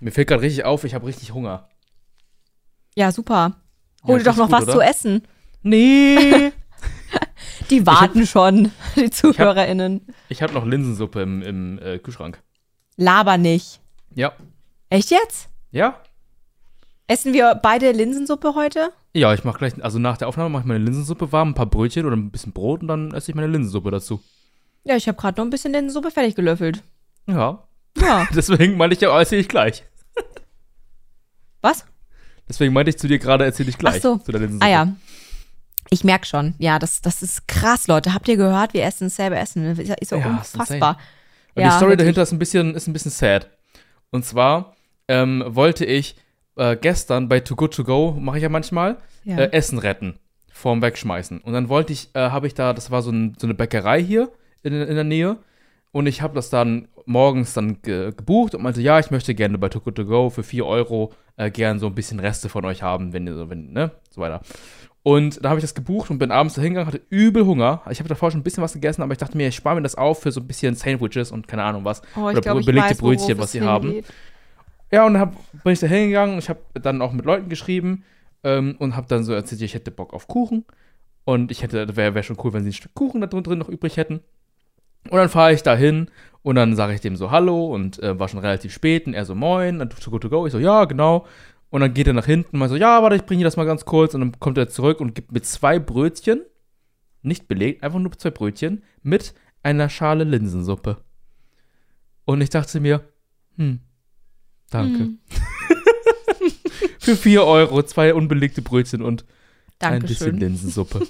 Mir fällt gerade richtig auf, ich habe richtig Hunger. Ja, super. Ja, Hol dir doch noch gut, was oder? zu essen. Nee. Die warten schon, die ZuhörerInnen. ich habe noch Linsensuppe im, im äh, Kühlschrank. Laber nicht. Ja. Echt jetzt? Ja? Essen wir beide Linsensuppe heute? Ja, ich mache gleich, also nach der Aufnahme mache ich meine Linsensuppe warm, ein paar Brötchen oder ein bisschen Brot und dann esse ich meine Linsensuppe dazu. Ja, ich habe gerade noch ein bisschen Linsensuppe fertig gelöffelt. Ja. Ja. Deswegen meinte ich ja, erzähle ich gleich. Was? Deswegen meinte ich zu dir gerade, erzähle ich gleich. Ach so. Zu der Linsensuppe. Ah ja. Ich merke schon. Ja, das, das ist krass, Leute. Habt ihr gehört? Wir essen dasselbe Essen. Das ist, Ja, ist unfassbar. Und Ja, die Story wirklich. dahinter ist ein bisschen, ist ein bisschen sad. Und zwar ähm, wollte ich äh, gestern bei Too Good To Go, mache ich ja manchmal, Ja. äh, Essen retten. Vorm Wegschmeißen. Und dann wollte ich, äh, habe ich da, das war so, ein, so eine Bäckerei hier in, in der Nähe. Und ich habe das dann morgens dann ge gebucht und meinte, ja, ich möchte gerne bei Too Good To Go für 4 Euro äh, gern so ein bisschen Reste von euch haben, wenn ihr so, wenn, ne, so weiter. Und da habe ich das gebucht und bin abends da hingegangen, hatte übel Hunger. Ich habe davor schon ein bisschen was gegessen, aber ich dachte mir, ich spare mir das auf für so ein bisschen Sandwiches und keine Ahnung was. Oh, ich Oder glaube, ich belegte weiß, Brötchen, was sie haben. Ja, und dann bin ich da hingegangen und ich habe dann auch mit Leuten geschrieben ähm, und habe dann so erzählt, ich hätte Bock auf Kuchen. Und ich hätte, wäre wär schon cool, wenn sie ein Stück Kuchen da drin noch übrig hätten. Und dann fahre ich da hin und dann sage ich dem so Hallo und äh, war schon relativ spät und er so Moin, dann to go to go. Ich so, ja, genau. Und dann geht er nach hinten und mal so, ja, warte, ich bringe dir das mal ganz kurz. Und dann kommt er zurück und gibt mir zwei Brötchen, nicht belegt, einfach nur zwei Brötchen, mit einer Schale Linsensuppe. Und ich dachte mir, hm, danke. Hm. Für 4 Euro, zwei unbelegte Brötchen und ein bisschen Dankeschön. Linsensuppe.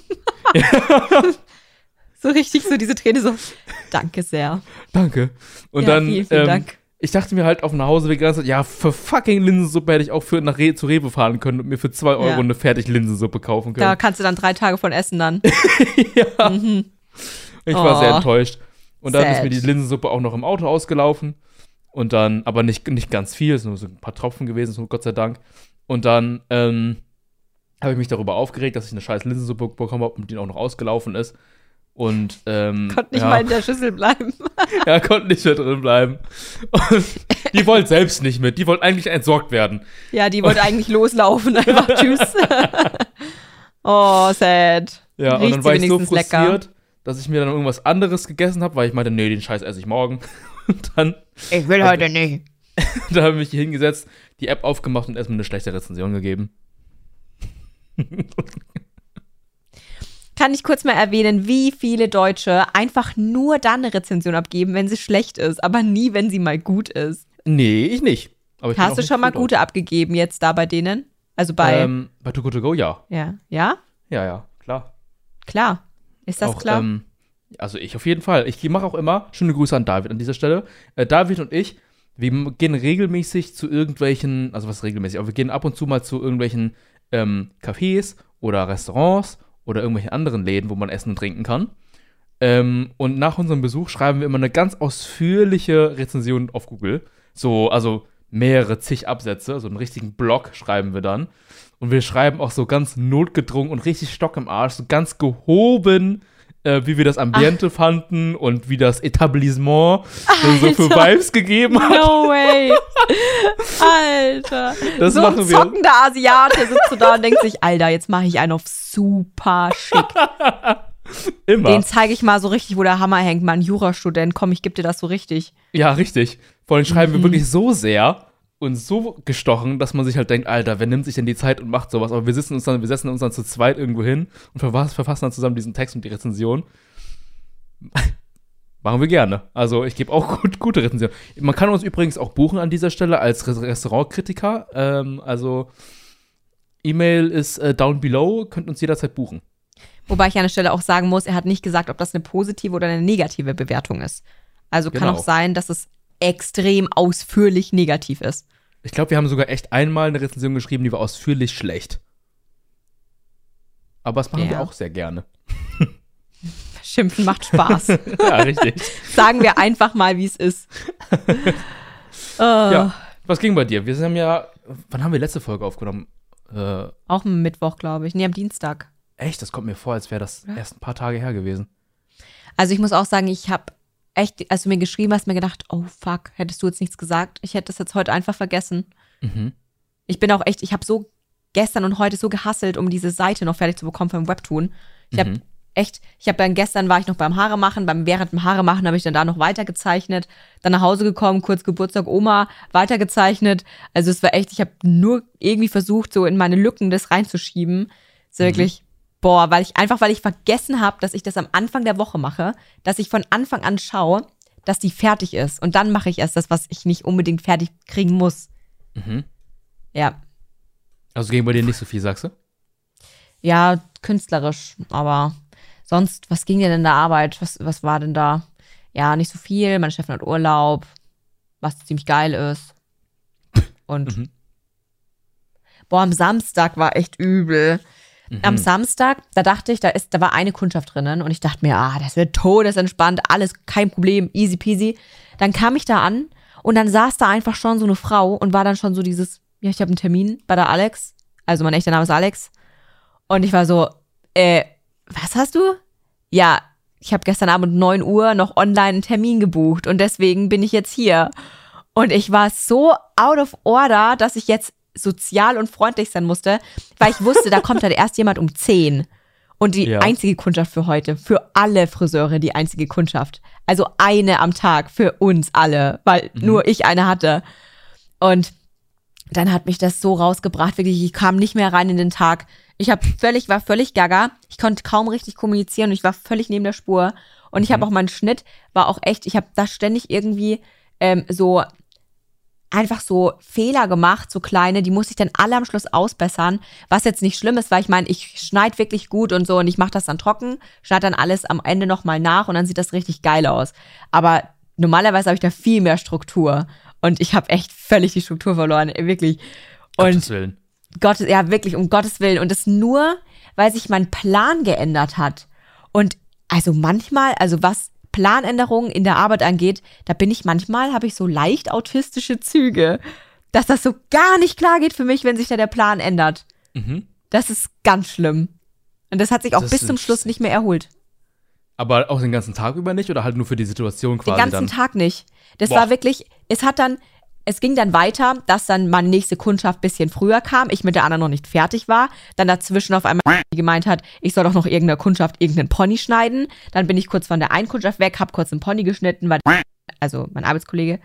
So richtig so diese Träne so. Danke sehr. Danke. Und ja, dann, vielen, vielen ähm, Dank. ich dachte mir halt auf dem Nachhauseweg Zeit, ja, für fucking Linsensuppe hätte ich auch für nach Re zu Rewe fahren können und mir für 2 Euro Ja. eine fertig Linsensuppe kaufen Da können. kannst du dann drei Tage von essen dann. ja. Mhm. Ich war Oh. sehr enttäuscht. Und dann ist Sad. mir die Linsensuppe auch noch im Auto ausgelaufen. Und dann, aber nicht, nicht ganz viel, es sind nur so ein paar Tropfen gewesen, so Gott sei Dank. Und dann ähm, habe ich mich darüber aufgeregt, dass ich eine scheiß Linsensuppe bekommen habe und die auch noch ausgelaufen ist. Und ähm, Konnte nicht ja, mal in der Schüssel bleiben. ja, konnte nicht mehr drin bleiben. Und die wollte selbst nicht mit. Die wollte eigentlich entsorgt werden. Ja, die wollte eigentlich loslaufen. Einfach tschüss. oh, sad. Ja, und Riecht dann sie war ich so wenigstens lecker? frustriert, dass ich mir dann irgendwas anderes gegessen habe, weil ich meinte, nee, den Scheiß esse ich morgen. Und dann Ich will heute nicht. Da habe ich mich hier hingesetzt, die App aufgemacht und erstmal eine schlechte Rezension gegeben. Kann ich kurz mal erwähnen, wie viele Deutsche einfach nur dann eine Rezension abgeben, wenn sie schlecht ist, aber nie, wenn sie mal gut ist. Nee, ich nicht. Aber ich Hast du schon mal gute abgegeben jetzt da bei denen? Also bei, Ähm, bei Too Good To Go, ja. ja, ja, Ja, ja, klar. klar. Ist das auch, klar? Ähm, also ich auf jeden Fall. Ich mache auch immer, schöne Grüße an David an dieser Stelle. Äh, David und ich, wir gehen regelmäßig zu irgendwelchen, also was regelmäßig, aber wir gehen ab und zu mal zu irgendwelchen ähm, Cafés oder Restaurants oder irgendwelchen anderen Läden, wo man essen und trinken kann. Ähm, und nach unserem Besuch schreiben wir immer eine ganz ausführliche Rezension auf Google. So, also mehrere zig Absätze, so einen richtigen Blog schreiben wir dann. Und wir schreiben auch so ganz notgedrungen und richtig Stock im Arsch, so ganz gehoben, äh, wie wir das Ambiente fanden und wie das Etablissement so für. Vibes gegeben hat. No way. Alter. Das so machen ein wir. zockender Asiate sitzt so da und denkt sich, Alter, jetzt mache ich einen auf super schick. Immer. Den zeige ich mal so richtig, wo der Hammer hängt. Mal ein Jurastudent, komm, ich gebe dir das so richtig. Ja, richtig. Vor allem schreiben Mhm. wir wirklich so sehr und so gestochen, dass man sich halt denkt, Alter, wer nimmt sich denn die Zeit und macht sowas? Aber wir sitzen uns dann, wir setzen uns dann zu zweit irgendwo hin und verfass- verfassen dann zusammen diesen Text und die Rezension. Machen wir gerne. Also ich gebe auch gut, gute Rezensionen. Man kann uns übrigens auch buchen an dieser Stelle als Res- Restaurantkritiker. Ähm, also E-Mail ist äh, down below, könnt uns jederzeit buchen. Wobei ich an der Stelle auch sagen muss, er hat nicht gesagt, ob das eine positive oder eine negative Bewertung ist. Also kann Genau. auch sein, dass es extrem ausführlich negativ ist. Ich glaube, wir haben sogar echt einmal eine Rezension geschrieben, die war ausführlich schlecht. Aber das machen wir Ja. auch sehr gerne. Schimpfen macht Spaß. ja, richtig. Sagen wir einfach mal, wie es ist. äh, Ja. Was ging bei dir? Wir haben ja, wann haben wir letzte Folge aufgenommen? Äh, Auch am Mittwoch, glaube ich. Nee, am Dienstag. echt, das kommt mir vor, als wäre das Ja. erst ein paar Tage her gewesen. Also ich muss auch sagen, ich habe echt, als du mir geschrieben hast, mir gedacht, oh fuck, hättest du jetzt nichts gesagt? Ich hätte das jetzt heute einfach vergessen. Mhm. Ich bin auch echt, ich habe so gestern und heute so gehasselt, um diese Seite noch fertig zu bekommen vom Webtoon. Ich habe Mhm. echt, ich habe dann gestern war ich noch beim Haare machen, beim während dem Haare machen habe ich dann da noch weitergezeichnet, dann nach Hause gekommen, kurz Geburtstag Oma weitergezeichnet. Also es war echt, ich habe nur irgendwie versucht, so in meine Lücken das reinzuschieben. Es war wirklich boah, weil ich einfach weil ich vergessen habe, dass ich das am Anfang der Woche mache, dass ich von Anfang an schaue, dass die fertig ist und dann mache ich erst das, was ich nicht unbedingt fertig kriegen muss. Mhm. Ja, Also ging bei dir nicht so viel, sagst du? Ja, künstlerisch, aber sonst, was ging dir denn in der Arbeit? Was, was war denn da? Ja, nicht so viel. Meine Chefin hat Urlaub, was ziemlich geil ist. Und Mhm. boah, am Samstag war echt übel. Mhm. Am Samstag, da dachte ich, da ist, da war eine Kundschaft drinnen und ich dachte mir, ah, das wird todesentspannt, alles kein Problem, easy peasy. Dann kam ich da an und dann saß da einfach schon so eine Frau und war dann schon so dieses, ja, ich habe einen Termin bei der Alex. Also mein echter Name ist Alex. Und ich war so, äh, was hast du? Ja, ich habe gestern Abend 9 Uhr noch online einen Termin gebucht und deswegen bin ich jetzt hier. Und ich war so out of order, dass ich jetzt sozial und freundlich sein musste, weil ich wusste, da kommt halt erst jemand um 10. Und die Ja. einzige Kundschaft für heute, für alle Friseure die einzige Kundschaft. Also eine am Tag für uns alle, weil nur ich eine hatte. Und dann hat mich das so rausgebracht, wirklich, ich kam nicht mehr rein in den Tag. Ich habe völlig, war völlig gaga. Ich konnte kaum richtig kommunizieren und ich war völlig neben der Spur. Und ich habe auch meinen Schnitt, war auch echt, ich habe da ständig irgendwie ähm, so einfach so Fehler gemacht, so kleine, die muss ich dann alle am Schluss ausbessern, was jetzt nicht schlimm ist, weil ich meine, ich schneide wirklich gut und so und ich mache das dann trocken, schneide dann alles am Ende nochmal nach und dann sieht das richtig geil aus. Aber normalerweise habe ich da viel mehr Struktur und ich habe echt völlig die Struktur verloren, wirklich. Und Gottes Willen. Gottes, ja, wirklich, um Gottes Willen. Und das nur, weil sich mein Plan geändert hat. Und also manchmal, also was Planänderungen in der Arbeit angeht, da bin ich manchmal, habe ich so leicht autistische Züge, dass das so gar nicht klar geht für mich, wenn sich da der Plan ändert. Mhm. Das ist ganz schlimm. Und das hat sich auch Das bis zum Schluss nicht mehr erholt. Aber auch den ganzen Tag über nicht oder halt nur für die Situation Den quasi ganzen dann? Tag nicht. Das Boah. war wirklich, es hat dann, es ging dann weiter, dass dann meine nächste Kundschaft bisschen früher kam, ich mit der anderen noch nicht fertig war, dann dazwischen auf einmal die gemeint hat, ich soll doch noch irgendeiner Kundschaft irgendeinen Pony schneiden. Dann bin ich kurz von der einen Kundschaft weg, hab kurz einen Pony geschnitten, weil, also mein Arbeitskollege,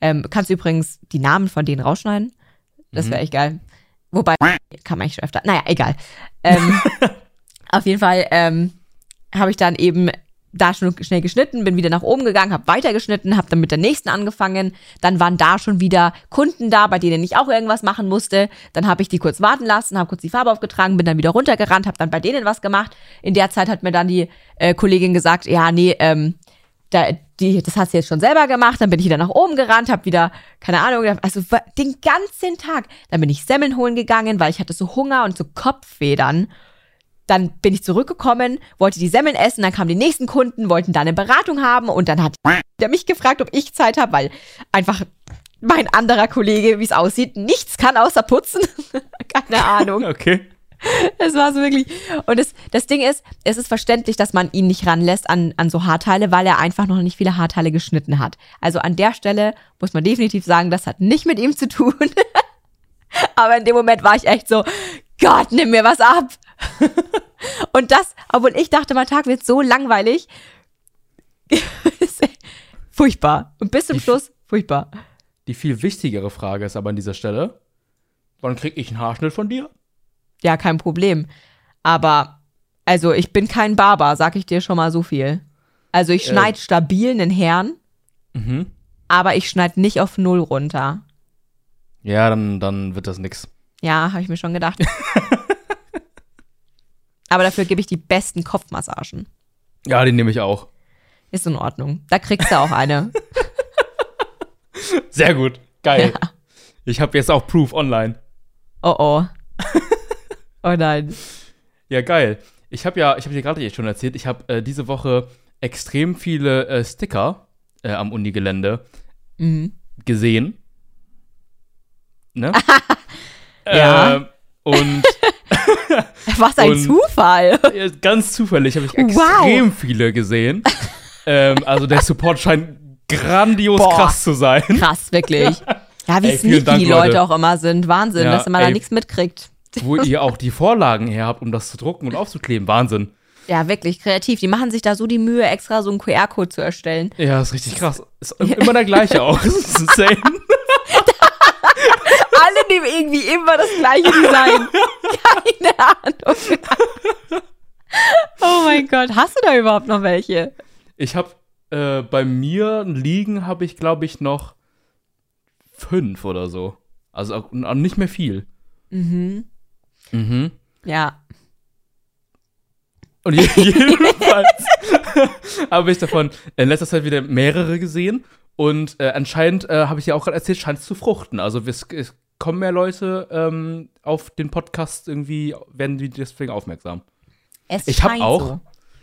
ähm, kannst du übrigens die Namen von denen rausschneiden? Das wäre echt geil. Wobei, kann man eigentlich schon öfter. Naja, egal. Ähm, auf jeden Fall ähm, habe ich dann eben da schon schnell geschnitten, bin wieder nach oben gegangen, habe weitergeschnitten, habe dann mit der nächsten angefangen. Dann waren da schon wieder Kunden da, bei denen ich auch irgendwas machen musste. Dann habe ich die kurz warten lassen, habe kurz die Farbe aufgetragen, bin dann wieder runtergerannt, habe dann bei denen was gemacht. In der Zeit hat mir dann die äh, Kollegin gesagt, ja, nee, ähm, da, die, das hast du jetzt schon selber gemacht. Dann bin ich wieder nach oben gerannt, habe wieder, keine Ahnung, also den ganzen Tag. Dann bin ich Semmeln holen gegangen, weil ich hatte so Hunger und so Kopfwedern. Dann bin ich zurückgekommen, wollte die Semmeln essen, dann kamen die nächsten Kunden, wollten da eine Beratung haben und dann hat der mich gefragt, ob ich Zeit habe, weil einfach mein anderer Kollege, wie es aussieht, nichts kann außer putzen. Keine Ahnung. Okay. Es war so wirklich. Und das, das Ding ist, es ist verständlich, dass man ihn nicht ranlässt an, an so Haarteile, weil er einfach noch nicht viele Haarteile geschnitten hat. Also an der Stelle muss man definitiv sagen, das hat nicht mit ihm zu tun. Aber in dem Moment war ich echt so, Gott, nimm mir was ab. Und das, obwohl ich dachte, mein Tag wird so langweilig. furchtbar. Und bis zum Ich- Schluss, furchtbar. Die viel wichtigere Frage ist aber an dieser Stelle: Wann krieg ich einen Haarschnitt von dir? Ja, kein Problem. Aber, also ich bin kein Barber, sag ich dir schon mal so viel. Also ich Äh. schneide stabil einen Herrn, Mhm. aber ich schneide nicht auf Null runter. Ja, dann, dann wird das nix. Ja, habe ich mir schon gedacht. aber dafür gebe ich die besten Kopfmassagen. Ja, den nehme ich auch. Ist in Ordnung. Da kriegst du auch eine. Sehr gut. Geil. Ich habe jetzt auch Proof online. Oh oh. Oh nein. Ja, geil. Ich habe ja, ich habe dir gerade jetzt schon erzählt, ich habe äh, diese Woche extrem viele äh, Sticker äh, am Unigelände Mhm. gesehen. Ne? Ja. Ähm, und Was ein Und- Zufall. ganz zufällig habe ich Wow. extrem viele gesehen. ähm, also der Support scheint grandios Boah. krass zu sein. Krass, wirklich. Ja, wie Ey, sneaky Dank, die Leute Leute. auch immer sind. Wahnsinn, Ja, dass man da ey. nichts mitkriegt. Wo ihr auch die Vorlagen her habt, um das zu drucken und aufzukleben. Wahnsinn. Ja, wirklich kreativ. Die machen sich da so die Mühe, extra so einen QR-Code zu erstellen. Ja, ist richtig krass. Ist immer der gleiche auch. Das ist insane. Alle nehmen irgendwie immer das gleiche Design. Keine Ahnung. oh mein Gott, hast du da überhaupt noch welche? Ich habe äh, bei mir liegen, habe ich glaube ich noch fünf oder so. Also auch- nicht mehr viel. Mhm. Mhm. Ja. Und je- jedenfalls habe ich davon in letzter Zeit wieder mehrere gesehen. Und äh, anscheinend, äh, habe ich ja auch gerade erzählt, scheint es zu fruchten. Also es, es kommen mehr Leute ähm, auf den Podcast irgendwie, werden die deswegen aufmerksam. Es Ich hab scheint auch So.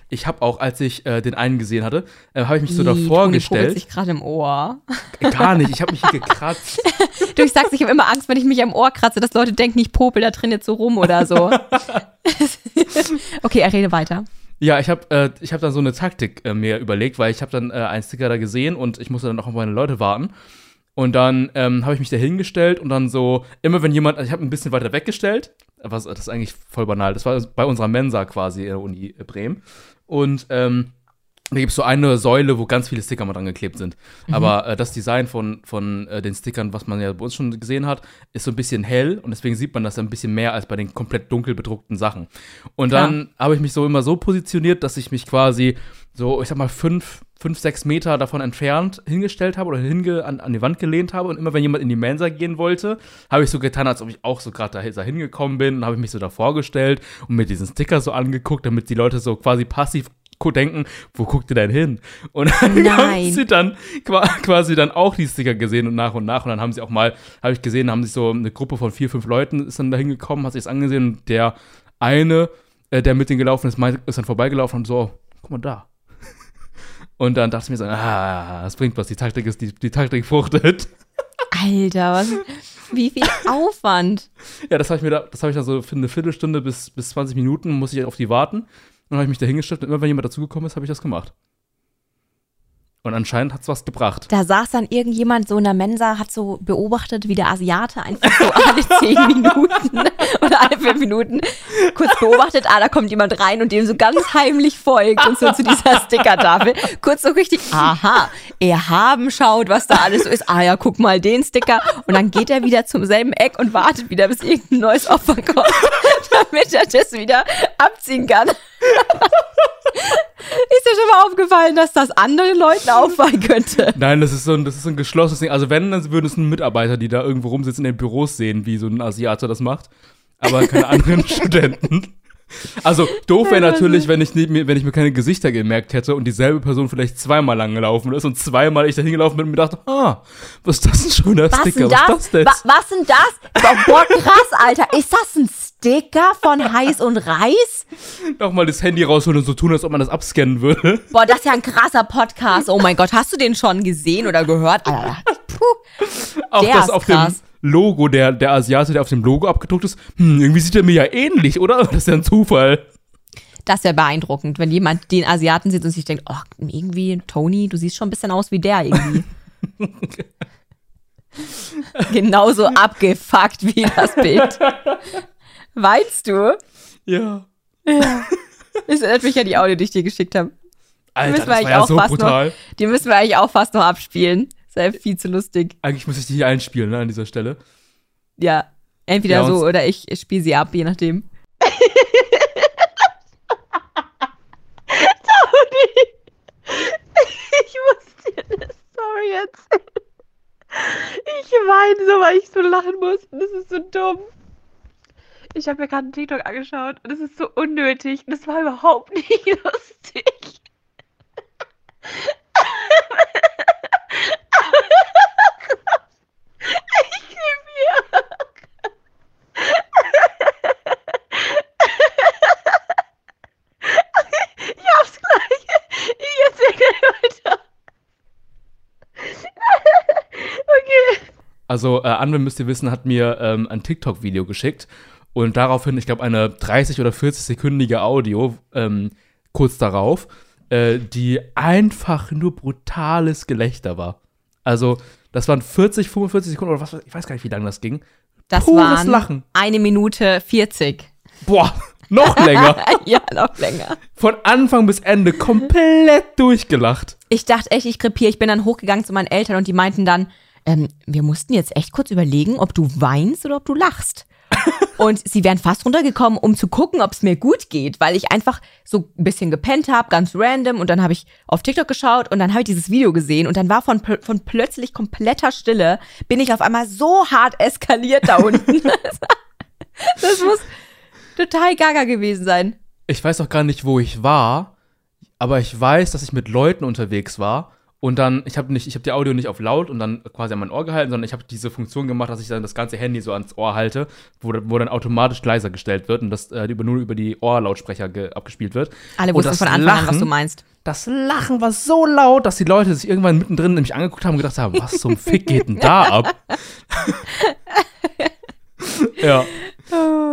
Ich habe auch, als ich äh, den einen gesehen hatte, äh, habe ich mich so Ih, davor Toni gestellt. sich gerade im Ohr. Gar nicht, ich habe mich hier gekratzt. Du, ich sag's, ich habe immer Angst, wenn ich mich am Ohr kratze, dass Leute denken, ich popel da drin jetzt so rum oder so. okay, er rede weiter. Ja, ich habe äh, ich hab dann so eine Taktik äh, mir überlegt, weil ich habe dann äh, einen Sticker da gesehen und ich musste dann auch auf meine Leute warten. Und dann ähm, habe ich mich da hingestellt und dann so, immer wenn jemand, also ich habe ein bisschen weiter weggestellt, was, das ist eigentlich voll banal, das war bei unserer Mensa quasi in der Uni Bremen. Und ähm, da gibt es so eine Säule, wo ganz viele Sticker mal dran geklebt sind. Aber äh, das Design von, von äh, den Stickern, was man ja bei uns schon gesehen hat, ist so ein bisschen hell und deswegen sieht man das ein bisschen mehr als bei den komplett dunkel bedruckten Sachen. Und Klar. dann habe ich mich so immer so positioniert, dass ich mich quasi so, ich sag mal, fünf, fünf, sechs Meter davon entfernt hingestellt habe oder hinge an, an die Wand gelehnt habe. Und immer wenn jemand in die Mensa gehen wollte, habe ich so getan, als ob ich auch so gerade da, da hingekommen bin und habe ich mich so da vorgestellt und mir diesen Sticker so angeguckt, damit die Leute so quasi passiv denken, wo guckt ihr denn hin? Und dann haben Nein. sie dann qua- quasi dann auch die Sticker gesehen und nach und nach. Und dann haben sie auch mal, habe ich gesehen, haben sich so eine Gruppe von vier, fünf Leuten ist dann da hingekommen, hat sich das angesehen und der eine, äh, der mit denen gelaufen ist, ist dann vorbeigelaufen und so, guck mal da. Und dann dachte ich mir so, ah, das bringt was, die Taktik ist, die, die Taktik fruchtet. Alter, was, wie viel Aufwand. Ja, das habe ich mir da, das habe ich dann so für eine Viertelstunde bis, bis 20 Minuten, muss ich auf die warten. Und dann habe ich mich da hingestellt und immer wenn jemand dazugekommen ist, habe ich das gemacht. Und anscheinend hat es was gebracht. Da saß dann irgendjemand so in der Mensa, hat so beobachtet, wie der Asiate einfach so alle zehn Minuten oder alle fünf Minuten kurz beobachtet, ah, da kommt jemand rein und dem so ganz heimlich folgt und so zu dieser Stickertafel. Kurz so richtig, aha, er haben schaut, was da alles so ist. Ah ja, guck mal den Sticker. Und dann geht er wieder zum selben Eck und wartet wieder, bis irgendein neues Opfer kommt, damit er das wieder abziehen kann. Ist dir schon mal aufgefallen, dass das anderen Leuten auffallen könnte? Nein, das ist so ein, das ist so ein geschlossenes Ding. Also wenn, dann würden es ein Mitarbeiter, die da irgendwo rumsitzen in den Büros sehen, wie so ein Asiate das macht. Aber keine anderen Studenten. Also doof wäre natürlich, wenn ich, mir- wenn ich mir keine Gesichter gemerkt hätte und dieselbe Person vielleicht zweimal lang gelaufen ist und zweimal ich da hingelaufen bin und mir dachte, ah, was ist das ein schöner Was Sticker, das? was ist das denn? Wa was denn das? Boah, boah, krass, Alter. Ist das ein Sticker von Heiß und Reis? Nochmal das Handy rausholen und so tun, als ob man das abscannen würde. Boah, das ist ja ein krasser Podcast. Oh mein Gott, hast du den schon gesehen oder gehört? Alter, puh. Auch Der das ist auf krass. dem Logo, der, der Asiate, der auf dem Logo abgedruckt ist, hm, irgendwie sieht er mir ja ähnlich, oder? Das ist ja ein Zufall. Das wäre beeindruckend, wenn jemand den Asiaten sieht und sich denkt, oh, irgendwie, Tony, du siehst schon ein bisschen aus wie der irgendwie. Genauso abgefuckt wie das Bild. Weinst du? Ja. Das erinnert mich an die Audio, die ich dir geschickt habe. Alter, müssen das wir war eigentlich ja auch so fast brutal. Die müssen wir eigentlich auch fast noch abspielen. Das wäre viel zu lustig. Eigentlich muss ich die hier einspielen, ne, an dieser Stelle. Ja, entweder Ja, so oder ich spiele sie ab, je nachdem. Ich muss dir eine Story erzählen. Ich weine so, weil ich so lachen muss. Und das ist so dumm. Ich habe mir gerade einen TikTok angeschaut und es ist so unnötig. Und es war überhaupt nicht lustig. Liebe Ich hab's gleich. Ich erzähl gleich weiter. Okay. Also, äh, Anwin, müsst ihr wissen, hat mir ähm, ein TikTok-Video geschickt und daraufhin, ich glaube, eine 30- oder 40-sekündige Audio ähm, kurz darauf, äh, die einfach nur brutales Gelächter war. Also, das waren 40, 45 Sekunden oder was, ich weiß gar nicht, wie lange das ging. Das Pures waren Lachen. eine Minute 40. Boah, noch länger. ja, noch länger. Von Anfang bis Ende komplett durchgelacht. Ich dachte echt, ich krepiere. Ich bin dann hochgegangen zu meinen Eltern und die meinten dann, ähm, wir mussten jetzt echt kurz überlegen, ob du weinst oder ob du lachst. Und sie wären fast runtergekommen, um zu gucken, ob es mir gut geht, weil ich einfach so ein bisschen gepennt habe, ganz random. Und dann habe ich auf TikTok geschaut und dann habe ich dieses Video gesehen und dann war von, von plötzlich kompletter Stille, bin ich auf einmal so hart eskaliert da unten. das muss total gaga gewesen sein. Ich weiß auch gar nicht, wo ich war, aber ich weiß, dass ich mit Leuten unterwegs war. Und dann, ich habe nicht, ich habe die Audio nicht auf laut und dann quasi an mein Ohr gehalten, sondern ich habe diese Funktion gemacht, dass ich dann das ganze Handy so ans Ohr halte, wo, wo dann automatisch leiser gestellt wird und das äh, über, nur über die Ohrlautsprecher ge, abgespielt wird. Alle wussten das von Anfang an, was Lachen- du meinst. Das Lachen war so laut, dass die Leute sich irgendwann mittendrin nämlich angeguckt haben und gedacht haben, was zum Fick geht denn da ab? ja,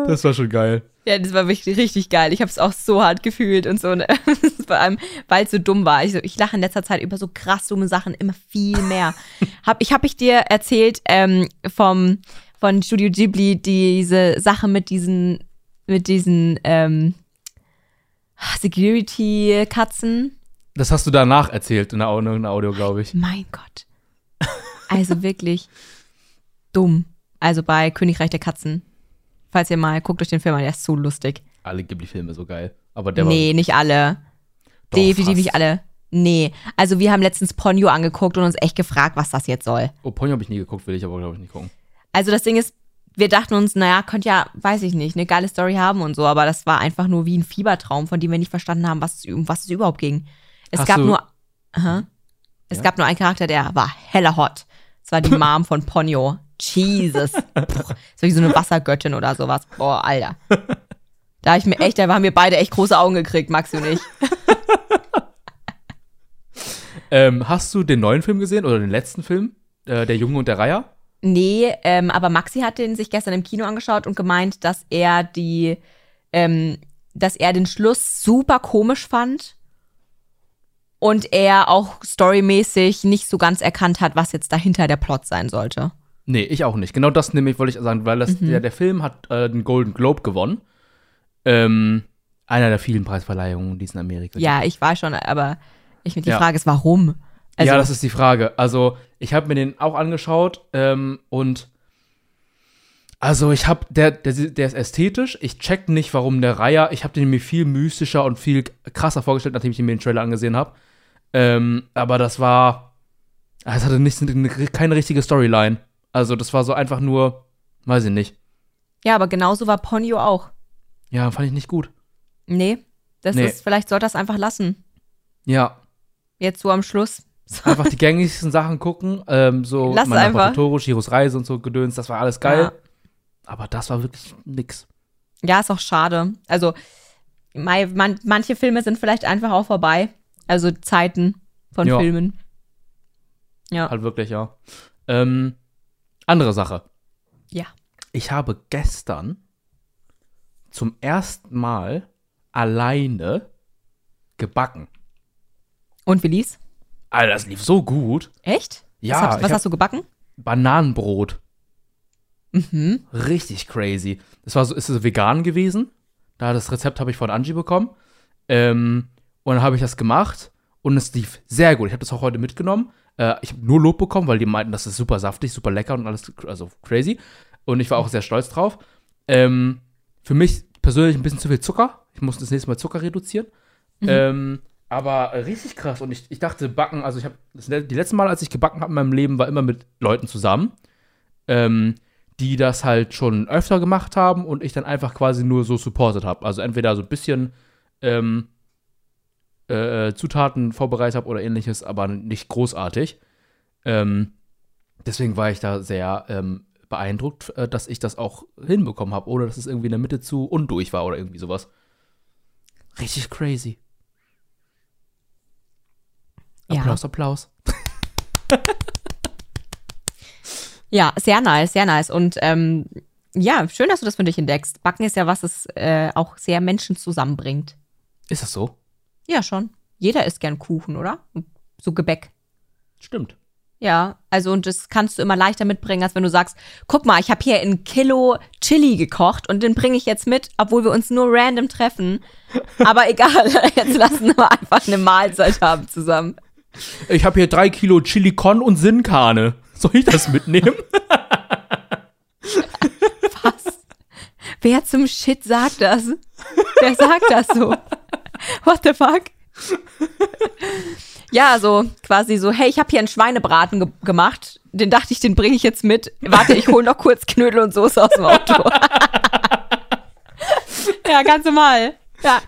das war schon geil. Ja, das war wirklich richtig geil. Ich habe es auch so hart gefühlt und so. Ne? Vor allem, weil es so dumm war. Ich, so, ich lache in letzter Zeit über so krass dumme Sachen immer viel mehr. hab, ich habe ich dir erzählt ähm, vom von Studio Ghibli diese Sache mit diesen mit diesen ähm, Security-Katzen. Das hast du danach erzählt in der Audio glaube ich. Mein Gott. Also wirklich dumm. Also bei Königreich der Katzen. Falls ihr mal guckt euch den Film an, der ist so lustig. Alle Ghibli-Filme so geil. Aber der nee, nicht alle. Doch, Definitiv fast. nicht alle. Nee. Also wir haben letztens Ponyo angeguckt und uns echt gefragt, was das jetzt soll. war. Oh, Ponyo habe ich nie geguckt, will ich aber glaube ich nicht gucken. Also das Ding ist, wir dachten uns, naja, könnte ja, weiß ich nicht, eine geile Story haben und so, aber das war einfach nur wie ein Fiebertraum, von dem wir nicht verstanden haben, was, um was es überhaupt ging. Es Hast gab nur, aha, es Ja? gab nur einen Charakter, der war heller hot. Es war die Mom von Ponyo. Jesus. Das war wie so eine Wassergöttin oder sowas. Boah, Alter. Da ich mir echt, da haben wir beide echt große Augen gekriegt, Maxi und ich. Ähm, hast du den neuen Film gesehen oder den letzten Film? Äh, der Junge und der Reiher? Nee, ähm, aber Maxi hat den sich gestern im Kino angeschaut und gemeint, dass er die, ähm, dass er den Schluss super komisch fand und er auch storymäßig nicht so ganz erkannt hat, was jetzt dahinter der Plot sein sollte. Nee, ich auch nicht. Genau das nämlich wollte ich sagen, weil das, Mhm. der, der Film hat äh, den Golden Globe gewonnen. Ähm, einer der vielen Preisverleihungen, die es in Amerika Ja, ich weiß schon, aber ich die Ja. Frage ist, warum? Also, ja, das ist die Frage. Also, ich habe mir den auch angeschaut ähm, und also ich habe, der, der, der ist ästhetisch. Ich check nicht, warum der Reiher, ich habe den mir viel mystischer und viel krasser vorgestellt, nachdem ich mir den Trailer angesehen habe. Ähm, aber das war, es hatte nicht, keine richtige Storyline. Also das war so einfach nur, weiß ich nicht. ja, aber genauso war Ponyo auch. Ja, fand ich nicht gut. Nee, das Nee. ist, vielleicht sollte das einfach lassen. Ja, Jetzt so am Schluss. einfach die gängigsten Sachen gucken. Ähm, so Lass Mein einfach. Totoro, Shiros Reise und so Gedöns, das war alles geil. Ja. Aber das war wirklich nix. Ja, ist auch schade. Also, man, manche Filme sind vielleicht einfach auch vorbei. Also Zeiten von Ja. Filmen. Ja. Halt wirklich, ja. Ähm, andere Sache. Ja. Ich habe gestern zum ersten Mal alleine gebacken. Und wie lief's? Alter, das lief so gut. Echt? Ja, Was, hast, ich was hab- hast du gebacken? Bananenbrot. Mhm. Richtig crazy. Das war so, ist es vegan gewesen. Da das Rezept habe ich von Angie bekommen. Ähm, und dann habe ich das gemacht und es lief sehr gut. Ich habe das auch heute mitgenommen. Äh, ich habe nur Lob bekommen, weil die meinten, das ist super saftig, super lecker und alles, also crazy. Und ich war auch sehr stolz drauf. Ähm, für mich persönlich ein bisschen zu viel Zucker. Ich muss das nächste Mal Zucker reduzieren. Ähm, aber richtig krass. Und ich, ich dachte, backen, also ich habe, die letzten Mal, als ich gebacken habe in meinem Leben, war immer mit Leuten zusammen. Ähm, die das halt schon öfter gemacht haben und ich dann einfach quasi nur so supported habe. Also entweder so ein bisschen ähm, äh, Zutaten vorbereitet habe oder ähnliches, aber nicht großartig. Ähm, deswegen war ich da sehr ähm, beeindruckt, äh, dass ich das auch hinbekommen habe, ohne dass es irgendwie in der Mitte zu undurch war oder irgendwie sowas. Richtig crazy. Ja. Applaus, Applaus. Ja, sehr nice, sehr nice. Und ähm, ja, schön, dass du das für dich entdeckst. Backen ist ja was, das äh, auch sehr Menschen zusammenbringt. Ist das so? Ja, schon. jeder isst gern Kuchen, oder? So Gebäck. Stimmt. Ja, also und das kannst du immer leichter mitbringen, als wenn du sagst, guck mal, ich habe hier ein Kilo Chili gekocht und den bringe ich jetzt mit, obwohl wir uns nur random treffen. Aber egal, jetzt lassen wir einfach eine Mahlzeit haben zusammen. Ich habe hier drei Kilo Chili Con und Sinnkarne. Soll ich das mitnehmen? Was? Wer zum Shit sagt das? Wer sagt das so? What the fuck? Ja, so quasi so, hey, ich habe hier einen Schweinebraten ge gemacht. Den dachte ich, den bringe ich jetzt mit. Warte, ich hole noch kurz Knödel und Soße aus dem Auto. ja, ganz normal. Ja,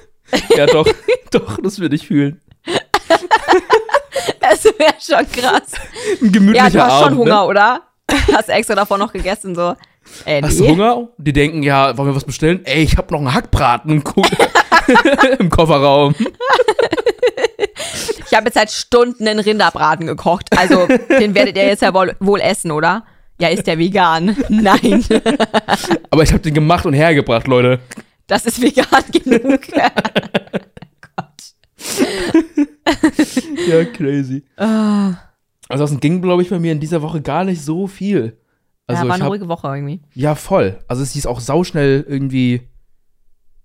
ja, doch, doch, das würde ich fühlen. das wäre schon krass. Ein Ja, gemütlicher du hast schon Abend, Hunger, Ne? oder? Hast extra davor noch gegessen, so. Äh, Hast du. Hunger? Die denken, ja, wollen wir was bestellen? Ey, ich habe noch einen Hackbraten im, Ko im Kofferraum. Ich habe jetzt seit Stunden einen Rinderbraten gekocht. Also, den werdet ihr jetzt ja wohl, wohl essen, oder? Ja, ist der vegan? Nein, Aber ich habe den gemacht und hergebracht, Leute. das ist vegan genug. Ja, crazy. Ah, Ansonsten ging, glaube ich, bei mir in dieser Woche gar nicht so viel. Also ja, war eine hab, ruhige Woche irgendwie. Ja, voll. Also es ist auch sauschnell irgendwie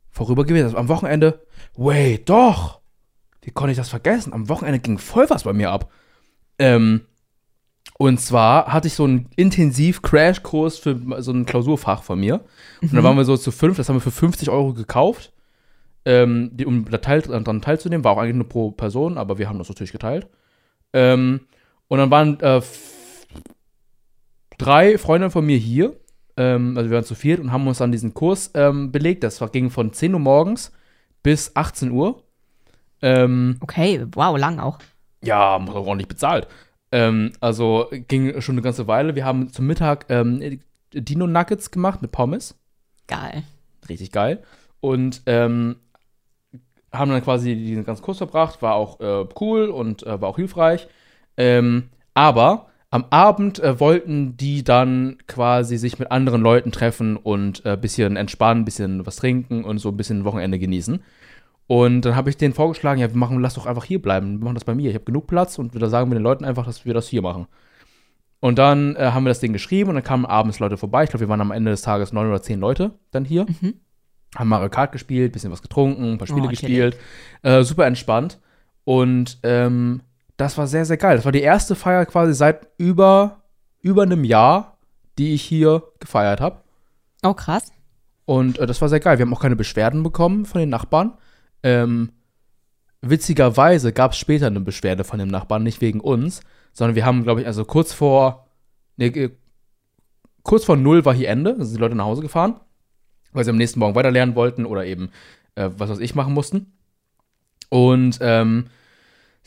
vorüber gewesen. Also am Wochenende, wait, doch. Wie konnte ich das vergessen? Am Wochenende ging voll was bei mir ab. Ähm, und zwar hatte ich so einen Intensiv-Crash-Kurs für so ein Klausurfach von mir. Und dann waren wir so zu fünf, das haben wir für 50 Euro gekauft, ähm, die, um daran teilzunehmen. War auch eigentlich nur pro Person, aber wir haben das natürlich geteilt. Ähm, und dann waren äh, drei Freunde von mir hier. Ähm, also wir waren zu viert und haben uns dann diesen Kurs ähm, belegt. Das ging von 10 Uhr morgens bis 18 Uhr. Ähm, Okay, wow, lang auch. ja, haben wir auch ordentlich bezahlt. Ähm, also ging schon eine ganze Weile. Wir haben zum Mittag ähm, Dino Nuggets gemacht mit Pommes. Geil. Richtig geil. Und ähm, haben dann quasi diesen ganzen Kurs verbracht. War auch äh, cool und äh, war auch hilfreich. Aber am Abend äh, wollten die dann quasi sich mit anderen Leuten treffen und ein äh, bisschen entspannen, bisschen was trinken und so ein bisschen Wochenende genießen. Und dann habe ich denen vorgeschlagen, ja, wir machen, lass doch einfach hier bleiben. Wir machen das bei mir. Ich habe genug Platz und da sagen wir den Leuten einfach, dass wir das hier machen. Und dann äh, haben wir das Ding geschrieben und dann kamen abends Leute vorbei. Ich glaube, wir waren am Ende des Tages neun oder zehn Leute dann hier. Mhm. Haben Mario Kart gespielt, bisschen was getrunken, ein paar Spiele Oh, gespielt. Äh, super entspannt. Und ähm, das war sehr, sehr geil. Das war die erste Feier quasi seit über, über einem Jahr, die ich hier gefeiert habe. Oh, krass. Und äh, das war sehr geil. Wir haben auch keine Beschwerden bekommen von den Nachbarn. Ähm, witzigerweise gab es später eine Beschwerde von dem Nachbarn, nicht wegen uns, sondern wir haben, glaube ich, also kurz vor, nee, äh, kurz vor null war hier Ende, also sind die Leute nach Hause gefahren, weil sie am nächsten Morgen weiter lernen wollten oder eben äh, was weiß ich machen mussten. Und ähm,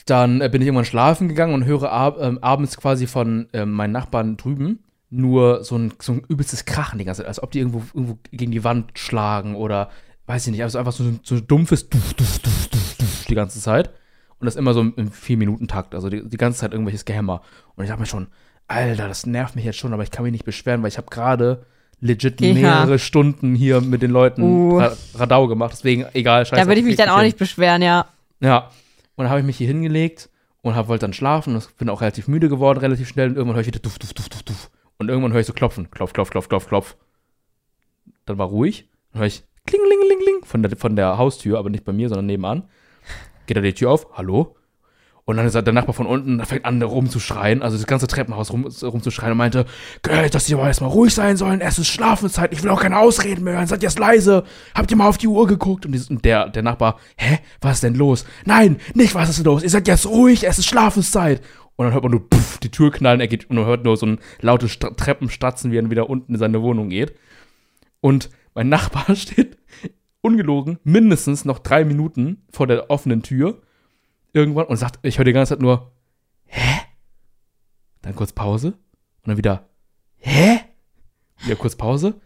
dann äh, bin ich irgendwann schlafen gegangen und höre ab, ähm, abends quasi von ähm, meinen Nachbarn drüben nur so ein, so ein übelstes Krachen die ganze Zeit, als ob die irgendwo, irgendwo gegen die Wand schlagen oder weiß ich nicht, also einfach so, ein- so ein dumpfes Duf, Duf, Duf, Duf, Duf die ganze Zeit. Und das immer so im vier Minuten Takt, also die, die ganze Zeit irgendwelches Gehämmer. Und ich dachte mir schon, Alter, das nervt mich jetzt schon, aber ich kann mich nicht beschweren, weil ich habe gerade legit Ja. mehrere Stunden hier mit den Leuten Uh. Ra Radau gemacht. Deswegen, egal, scheiße. Da würde ich mich dann auch nicht beschweren, ja. Ja. Und dann habe ich mich hier hingelegt und hab, wollte dann schlafen und bin auch relativ müde geworden, relativ schnell. Und irgendwann höre ich wieder duff, duff, duff, duff, duff. Und irgendwann höre ich so klopfen. Klopf, klopf, klopf, klopf, klopf. Dann war ruhig. Dann höre ich klingelingeling von der, von der Haustür, aber nicht bei mir, sondern nebenan. Geht da die Tür auf. Hallo? Und dann ist der Nachbar von unten, der fängt an rumzuschreien, also das ganze Treppenhaus rum, rumzuschreien und meinte, Geld, dass die aber erstmal ruhig sein sollen, es ist Schlafenszeit, ich will auch keine Ausreden mehr hören, seid jetzt leise, habt ihr mal auf die Uhr geguckt? Und, der, der Nachbar, hä, was ist denn los? Nein, nicht, was ist denn los? Ihr seid jetzt ruhig, es ist Schlafenszeit. Und dann hört man nur, puff, die Tür knallen, er geht, und man hört nur so ein lautes Stra Treppenstatzen, wie er wieder unten in seine Wohnung geht. Und mein Nachbar steht, ungelogen, mindestens noch drei Minuten vor der offenen Tür irgendwann und sagt, ich höre die ganze Zeit nur, hä? Dann kurz Pause und dann wieder, hä? Wieder kurz Pause,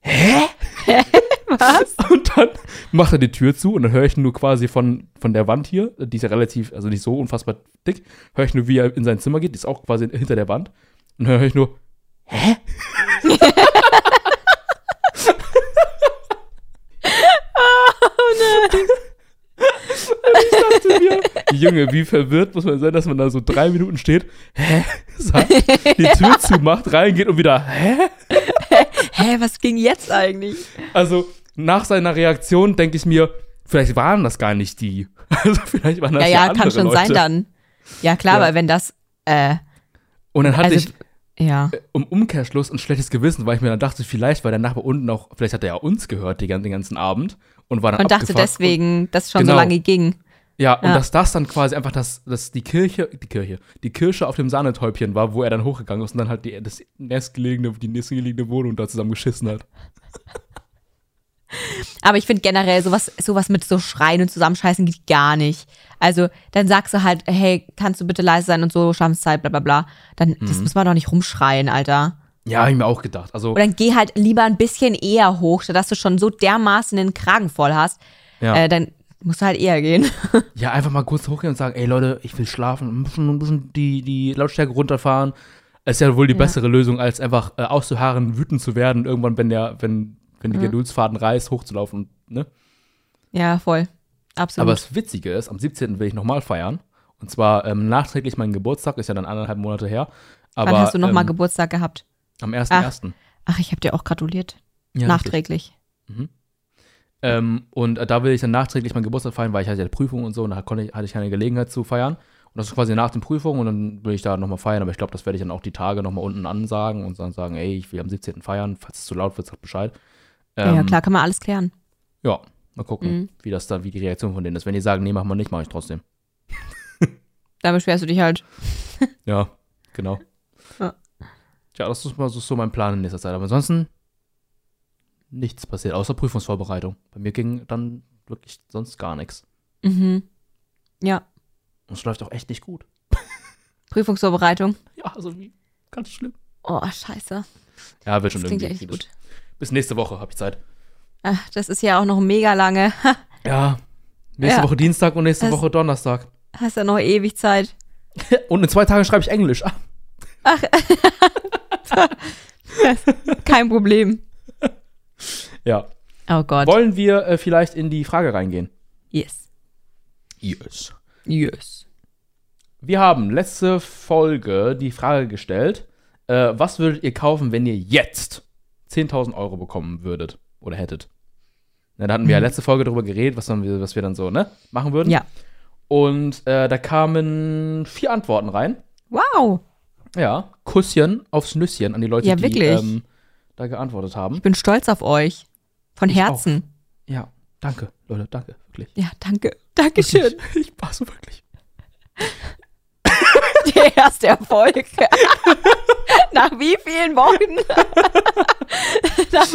hä? Was? Und dann macht er die Tür zu und dann höre ich nur quasi von, von der Wand hier, die ist ja relativ, also nicht so unfassbar dick, höre ich nur, wie er in sein Zimmer geht, die ist auch quasi hinter der Wand. Und dann höre ich nur, hä? Oh nein. ich dachte mir, Junge, wie verwirrt muss man sein, dass man da so drei Minuten steht, hä, sagt, die Tür zumacht, reingeht und wieder, hä? Hä, was ging jetzt eigentlich? Also, nach seiner Reaktion denke ich mir, vielleicht waren das gar nicht die. Also, vielleicht waren das Ja, ja, ja, andere kann schon Leute. sein dann. Ja, klar, Ja. weil wenn das, äh, Und dann hatte also, ich ja. um Umkehrschluss ein schlechtes Gewissen, weil ich mir dann dachte, vielleicht war der Nachbar unten auch, vielleicht hat er ja uns gehört den ganzen, Abend und war dann Und dachte deswegen, dass es schon Genau. so lange ging. Ja, und Ja. dass das dann quasi einfach das, das die Kirche, die Kirche, die Kirsche auf dem Sahnetäubchen war, wo er dann hochgegangen ist und dann halt die, das nächstgelegene, die nächstgelegene Wohnung da zusammen geschissen hat. Aber ich finde generell sowas, sowas mit so Schreien und Zusammenscheißen geht gar nicht. Also, dann sagst du halt, hey, kannst du bitte leise sein und so, Schamszeit, bla bla bla. Dann, Mhm. das muss man doch nicht rumschreien, Alter. Ja, hab ich mir auch gedacht. Also, Und dann geh halt lieber ein bisschen eher hoch, dass du schon so dermaßen den Kragen voll hast. ja. Äh, dann musst du halt eher gehen. ja, einfach mal kurz hochgehen und sagen, ey Leute, ich will schlafen, ein bisschen, ein bisschen die, die Lautstärke runterfahren. Ist ja wohl die Ja. bessere Lösung, als einfach äh, auszuharren, wütend zu werden, irgendwann, wenn der, wenn, wenn die Ja. Geduldsfaden reißt, hochzulaufen, ne? ja, voll. Absolut. Aber das Witzige ist, am 17. will ich nochmal feiern. Und zwar ähm, nachträglich mein Geburtstag, ist ja dann anderthalb Monate her. Aber Wann hast du nochmal ähm, Geburtstag gehabt? am 1.1. Ach, ich habe dir auch gratuliert. Ja. Nachträglich. Ähm, und da will ich dann nachträglich meinen Geburtstag feiern, weil ich hatte ja Prüfung und so und da konnte ich, hatte ich keine Gelegenheit zu feiern. Und das ist quasi nach den Prüfungen und dann will ich da nochmal feiern. Aber ich glaube, das werde ich dann auch die Tage nochmal unten ansagen und dann sagen, ey, ich will am 17. feiern. Falls es zu laut wird, sagt Bescheid. ja, ja, Ähm, klar, kann man alles klären. Ja, mal gucken, Mhm. wie das dann, wie die Reaktion von denen ist. Wenn die sagen, nee, machen wir nicht, mache ich trotzdem. Da beschwerst du dich halt. Ja, genau. Ja. Tja, das ist mal so, so mein Plan in nächster Zeit. Aber ansonsten nichts passiert, außer Prüfungsvorbereitung. Bei mir ging dann wirklich sonst gar nichts. Mhm. Ja. Und es läuft auch echt nicht gut. Prüfungsvorbereitung. Ja, also wie ganz schlimm. Oh, scheiße. Ja, wird schon Das klingt irgendwie. echt gut. Bis nächste Woche habe ich Zeit. Ach, das ist ja auch noch mega lange. Ja. Nächste Ja. Woche Dienstag und nächste Das- Woche Donnerstag. Hast ja noch ewig Zeit. Und in zwei Tagen schreibe ich Englisch. Ah, Kein Problem. Ja. Oh Gott. Wollen wir äh, vielleicht in die Frage reingehen? Yes. Yes. Yes. Wir haben letzte Folge die Frage gestellt, äh, was würdet ihr kaufen, wenn ihr jetzt 10.000 Euro bekommen würdet oder hättet? Na, da hatten wir ja Mhm. letzte Folge darüber geredet, was, wir, was wir dann so ne, machen würden. Ja. Und äh, da kamen vier Antworten rein. Wow. Ja, Kusschen aufs Nüsschen an die Leute, Ja, die wirklich? ähm, da geantwortet haben. Ich bin stolz auf euch. Von Ich Herzen. Ja, danke, Leute, danke, wirklich. Ja, danke. Dankeschön. Wirklich, Ich war so wirklich. Der erste Erfolg. nach wie vielen Wochen? nach,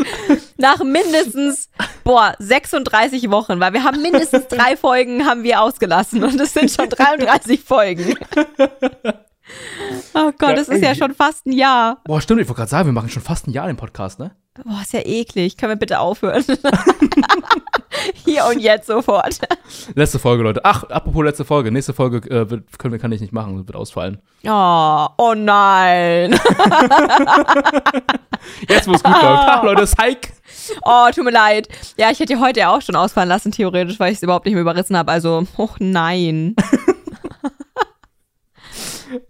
nach mindestens, boah, 36 Wochen, weil wir haben mindestens drei Folgen haben wir ausgelassen und es sind schon 33 Folgen. Oh Gott, Ja, das ist ja schon fast ein Jahr. Boah, stimmt, ich wollte gerade sagen, wir machen schon fast ein Jahr den Podcast, ne? Boah, ist ja eklig. Können wir bitte aufhören? Hier und jetzt sofort. Letzte Folge, Leute. Ach, apropos letzte Folge. Nächste Folge äh, können wir, kann ich nicht machen, wird ausfallen. Oh, oh nein. Jetzt, wo es gut läuft. Ach, Leute, Psych. Oh, tut mir leid. Ja, ich hätte heute ja auch schon ausfallen lassen, theoretisch, weil ich es überhaupt nicht mehr überrissen habe. Also, oh nein.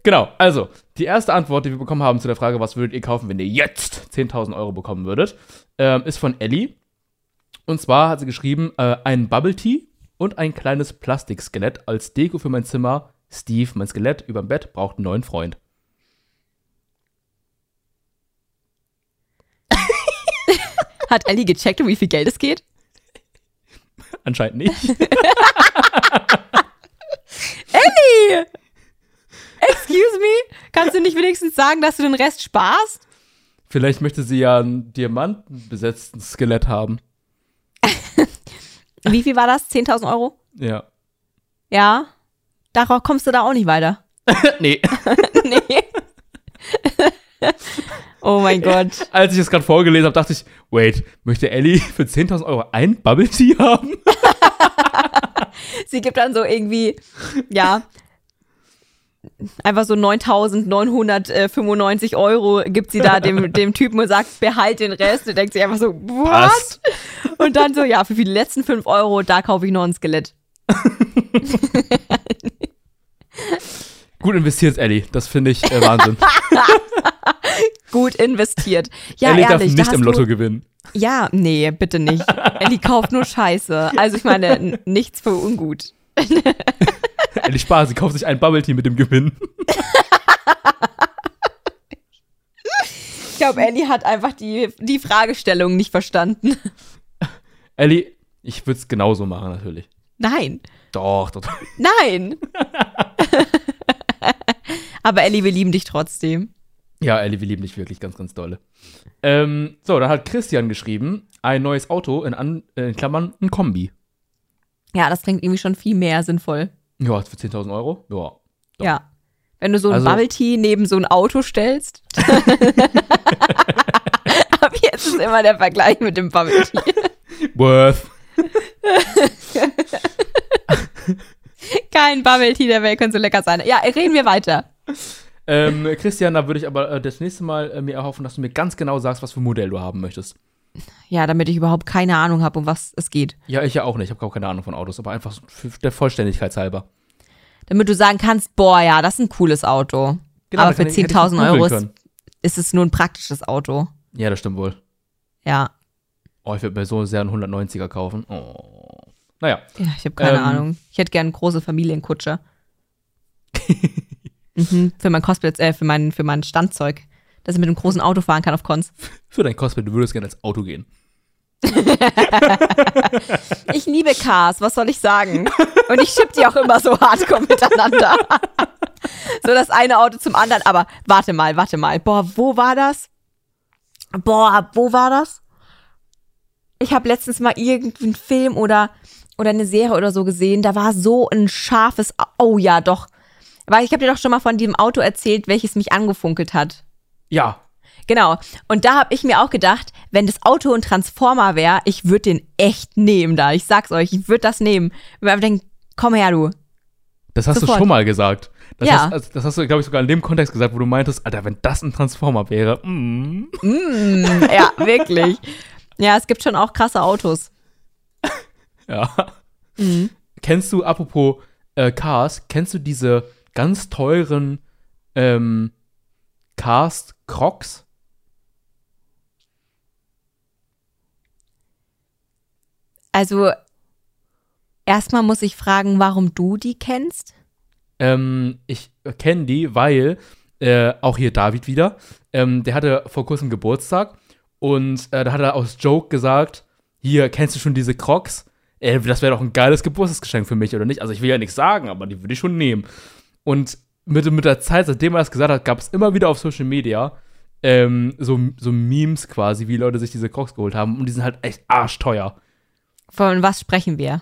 Genau, also, die erste Antwort, die wir bekommen haben zu der Frage, was würdet ihr kaufen, wenn ihr jetzt 10.000 Euro bekommen würdet, ähm, ist von Ellie. Und zwar hat sie geschrieben, äh, ein Bubble Tea und ein kleines Plastikskelett als Deko für mein Zimmer. Steve, mein Skelett überm Bett, braucht einen neuen Freund. Hat Ellie gecheckt, um wie viel Geld es geht? Anscheinend nicht. Ellie! Excuse me? Kannst du nicht wenigstens sagen, dass du den Rest sparst? Vielleicht möchte sie ja ein diamantenbesetztes Skelett haben. Wie viel war das? 10.000 Euro? Ja. Ja. Darauf kommst du da auch nicht weiter. nee. nee. oh mein Gott. Als ich das gerade vorgelesen habe, dachte ich, wait, möchte Ellie für 10.000 Euro ein Bubble Tea haben? Sie gibt dann so irgendwie, ja, einfach so 9.995 Euro gibt sie da dem, dem Typen und sagt, behalt den Rest. Und denkt sich einfach so, what? Passt. Und dann so, ja, für die letzten 5 Euro, da kaufe ich noch ein Skelett. Gut investiert, Ellie. Das finde ich äh, Wahnsinn. Gut investiert. Ja, Ellie ehrlich. darf da nicht hast im Lotto gewinnen. Ja, nee, bitte nicht. Ellie kauft nur Scheiße. Also ich meine, nichts für ungut. Ellie Spaß, sie kauft sich ein Bubble Tea mit dem Gewinn. Ich glaube, Ellie hat einfach die, die Fragestellung nicht verstanden. Ellie, ich würde es genauso machen, natürlich. Nein. Doch, doch. Nein. Aber Ellie, wir lieben dich trotzdem. Ja, Ellie, wir lieben dich wirklich ganz, ganz dolle. Ähm, so, dann hat Christian geschrieben, ein neues Auto, in, an, äh, in Klammern, ein Kombi. Ja, das klingt irgendwie schon viel mehr sinnvoll. Ja, für 10.000 Euro. Ja. Doch. Ja. Wenn du so ein Also- Bubble Tea neben so ein Auto stellst. Ab jetzt ist immer der Vergleich mit dem Bubble Tea. Worth. Kein Bubble Tea der Welt könnte so lecker sein. Ja, reden wir weiter. Ähm, Christian, da würde ich aber äh, das nächste Mal äh, mir erhoffen, dass du mir ganz genau sagst, was für ein Modell du haben möchtest. Ja, damit ich überhaupt keine Ahnung habe, um was es geht. Ja, ich ja auch nicht. Ich habe auch keine Ahnung von Autos, aber einfach der Vollständigkeit halber. Damit du sagen kannst, boah, ja, das ist ein cooles Auto. Genau, Aber für kann ich- hätte ich 10.000 Euro ist, ist es nur ein praktisches Auto. Ja, das stimmt wohl. Ja. Oh, ich würde mir so sehr einen 190er kaufen. Oh. Naja, Ja, ich habe keine Ähm. Ahnung. Ich hätte gern eine große Familienkutsche. mhm, für mein Cosplay, äh, für mein, für mein Standzeug. Dass ich mit einem großen Auto fahren kann auf Cons. für dein Cosplay, du würdest gerne als Auto gehen. Ich liebe Cars, was soll ich sagen? Und ich schipp die auch immer so hardcore miteinander. so das eine Auto zum anderen. Aber warte mal, warte mal. Boah, wo war das? Boah, wo war das? Ich habe letztens mal irgendeinen Film oder, oder eine Serie oder so gesehen. Da war so ein scharfes. Oh ja, doch. Weil ich habe dir doch schon mal von diesem Auto erzählt, welches mich angefunkelt hat. Ja, Genau. Und da habe ich mir auch gedacht, wenn das Auto ein Transformer wäre, ich würde den echt nehmen da. Ich sag's euch, ich würde das nehmen. Ich würde einfach denken, komm her, du. das hast Sofort. du schon mal gesagt. Das Ja. hast, also, das hast du, glaube ich, sogar in dem Kontext gesagt, wo du meintest, Alter, wenn das ein Transformer wäre. Mm. Mm, ja, wirklich. Ja, es gibt schon auch krasse Autos. Ja. Mhm. Kennst du, apropos äh, Cars, kennst du diese ganz teuren ähm, Cars Crocs? Also, erstmal muss ich fragen, warum du die kennst. Ähm, ich kenne die, weil äh, auch hier David wieder, ähm, der hatte vor kurzem Geburtstag und äh, da hat er aus Joke gesagt, hier, kennst du schon diese Crocs? Äh, das wäre doch ein geiles Geburtstagsgeschenk für mich, oder nicht? Also ich will ja nichts sagen, aber die würde ich schon nehmen. Und mit, mit der Zeit, seitdem er das gesagt hat, gab es immer wieder auf Social Media ähm, so, so Memes quasi, wie Leute sich diese Crocs geholt haben und die sind halt echt arschteuer. Von was sprechen wir?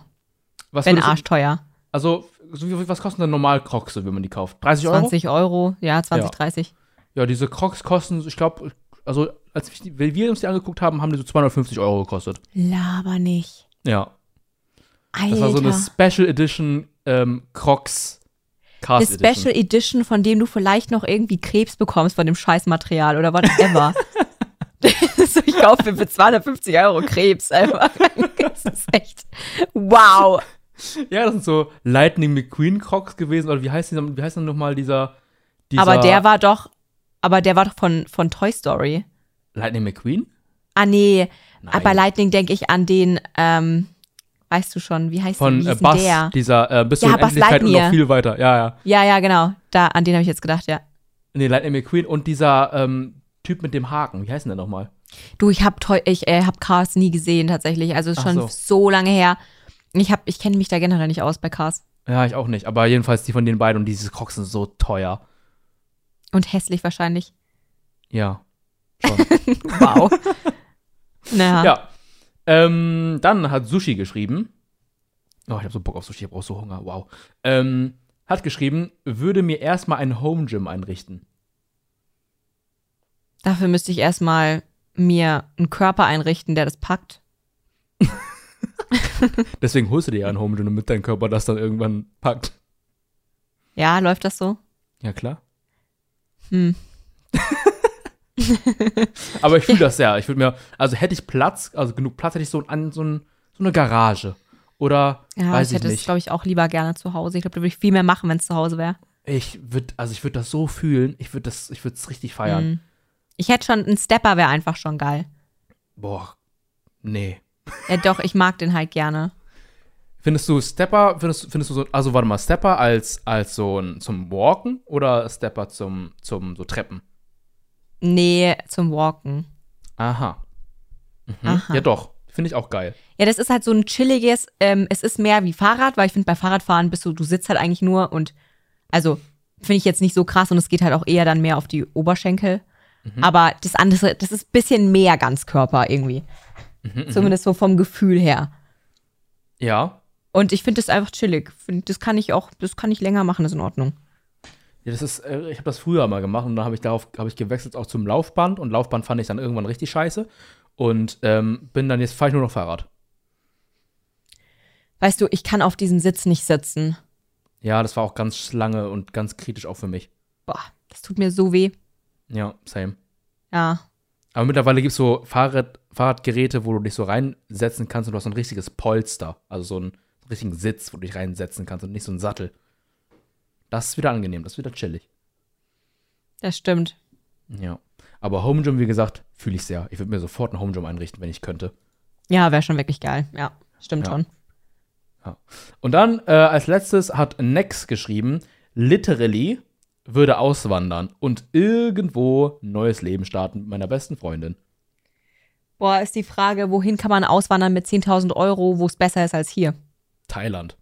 Was Wenn arschteuer. Also, was kosten denn normal Crocs, wenn man die kauft? 30 Euro? 20 Euro, ja, 20, Ja. 30. Ja, diese Crocs kosten, ich glaube, also als wir uns die angeguckt haben, haben die so 250 Euro gekostet. Laber nicht. Ja. Alter. Das war so eine Special Edition ähm, Crocs Cast eine Special Edition. Edition, von dem du vielleicht noch irgendwie Krebs bekommst von dem Scheißmaterial oder whatever. so, ich kaufe für 250 Euro Krebs einfach. Das ist echt wow. Ja, das sind so Lightning McQueen Crocs gewesen, oder wie heißt dieser, wie heißt denn nochmal dieser, dieser Aber der war doch, aber der war doch von, von Toy Story. Lightning McQueen? Ah nee, Nein. bei Lightning denke ich an den, ähm, weißt du schon, wie heißt Von wie äh, Buzz, der? dieser äh, bis Ja, zur Buzz Unendlichkeit und noch viel weiter. Ja, ja. Ja, ja, genau. Da, an den habe ich jetzt gedacht, ja. Nee, Lightning McQueen und dieser ähm, Typ mit dem Haken, wie heißt denn der nochmal? Du, ich habe ich äh, hab Cars nie gesehen tatsächlich. Also ist schon so. so. lange her. Ich hab, ich kenne mich da generell nicht aus bei Cars. Ja, ich auch nicht, aber jedenfalls die von den beiden und diese Crocs sind so teuer. Und hässlich wahrscheinlich. Ja. Wow. naja. Ja. Ähm, dann hat Sushi geschrieben. Oh, ich habe so Bock auf Sushi, ich habe auch so Hunger. Wow. Ähm, hat geschrieben, würde mir erstmal ein Home Gym einrichten. Dafür müsste ich erstmal mir einen Körper einrichten, der das packt. Deswegen holst du dir ja ein Home Gym, damit dein Körper das dann irgendwann packt. Ja, läuft das so? Ja, klar. Hm. Aber ich fühle das sehr. Ich würde mir, also hätte ich Platz, also genug Platz, hätte ich so, an, so, ein, so eine Garage. Oder Ja, weiß ich ich hätte es, glaube ich, auch lieber gerne zu Hause. Ich glaube, da würde ich viel mehr machen, wenn es zu Hause wäre. Ich würde, also ich würde das so fühlen, ich würde das, ich würde es richtig feiern. Mhm. Ich hätte schon, ein Stepper wäre einfach schon geil. Boah, nee. Ja, doch, ich mag den halt gerne. Findest du Stepper, findest, findest du so, also warte mal, Stepper als, als so ein zum Walken oder Stepper zum, zum so Treppen? Nee, zum Walken. Aha. Mhm. Aha. Ja, doch. Finde ich auch geil. Ja, das ist halt so ein chilliges, ähm, es ist mehr wie Fahrrad, weil ich finde, bei Fahrradfahren bist du, du sitzt halt eigentlich nur und, also, finde ich jetzt nicht so krass und es geht halt auch eher dann mehr auf die Oberschenkel. Aber das andere, das ist ein bisschen mehr Ganzkörper irgendwie. Zumindest so vom Gefühl her. Ja. Und ich finde das einfach chillig. Find, das kann ich auch, das kann ich länger machen, ist in Ordnung. Ja, das ist, äh, ich habe das früher mal gemacht und dann habe ich darauf, habe ich gewechselt auch zum Laufband und Laufband fand ich dann irgendwann richtig scheiße und ähm, bin dann jetzt fahre ich nur noch Fahrrad. Weißt du, ich kann auf diesem Sitz nicht sitzen. Ja, das war auch ganz lange und ganz kritisch auch für mich. Boah, das tut mir so weh. Ja, same. Ja. Aber mittlerweile gibt es so Fahrrad, Fahrradgeräte, wo du dich so reinsetzen kannst und du hast so ein richtiges Polster, also so einen richtigen Sitz, wo du dich reinsetzen kannst und nicht so einen Sattel. Das ist wieder angenehm, das ist wieder chillig. Das stimmt. Ja. Aber Home Gym, wie gesagt, fühle ich sehr. Ich würde mir sofort ein Home Gym einrichten, wenn ich könnte. Ja, wäre schon wirklich geil. Ja, stimmt Ja. schon. Und dann äh, als letztes hat Nex geschrieben, literally würde auswandern und irgendwo ein neues Leben starten mit meiner besten Freundin. Boah, ist die Frage, wohin kann man auswandern mit 10.000 Euro, wo es besser ist als hier? Thailand.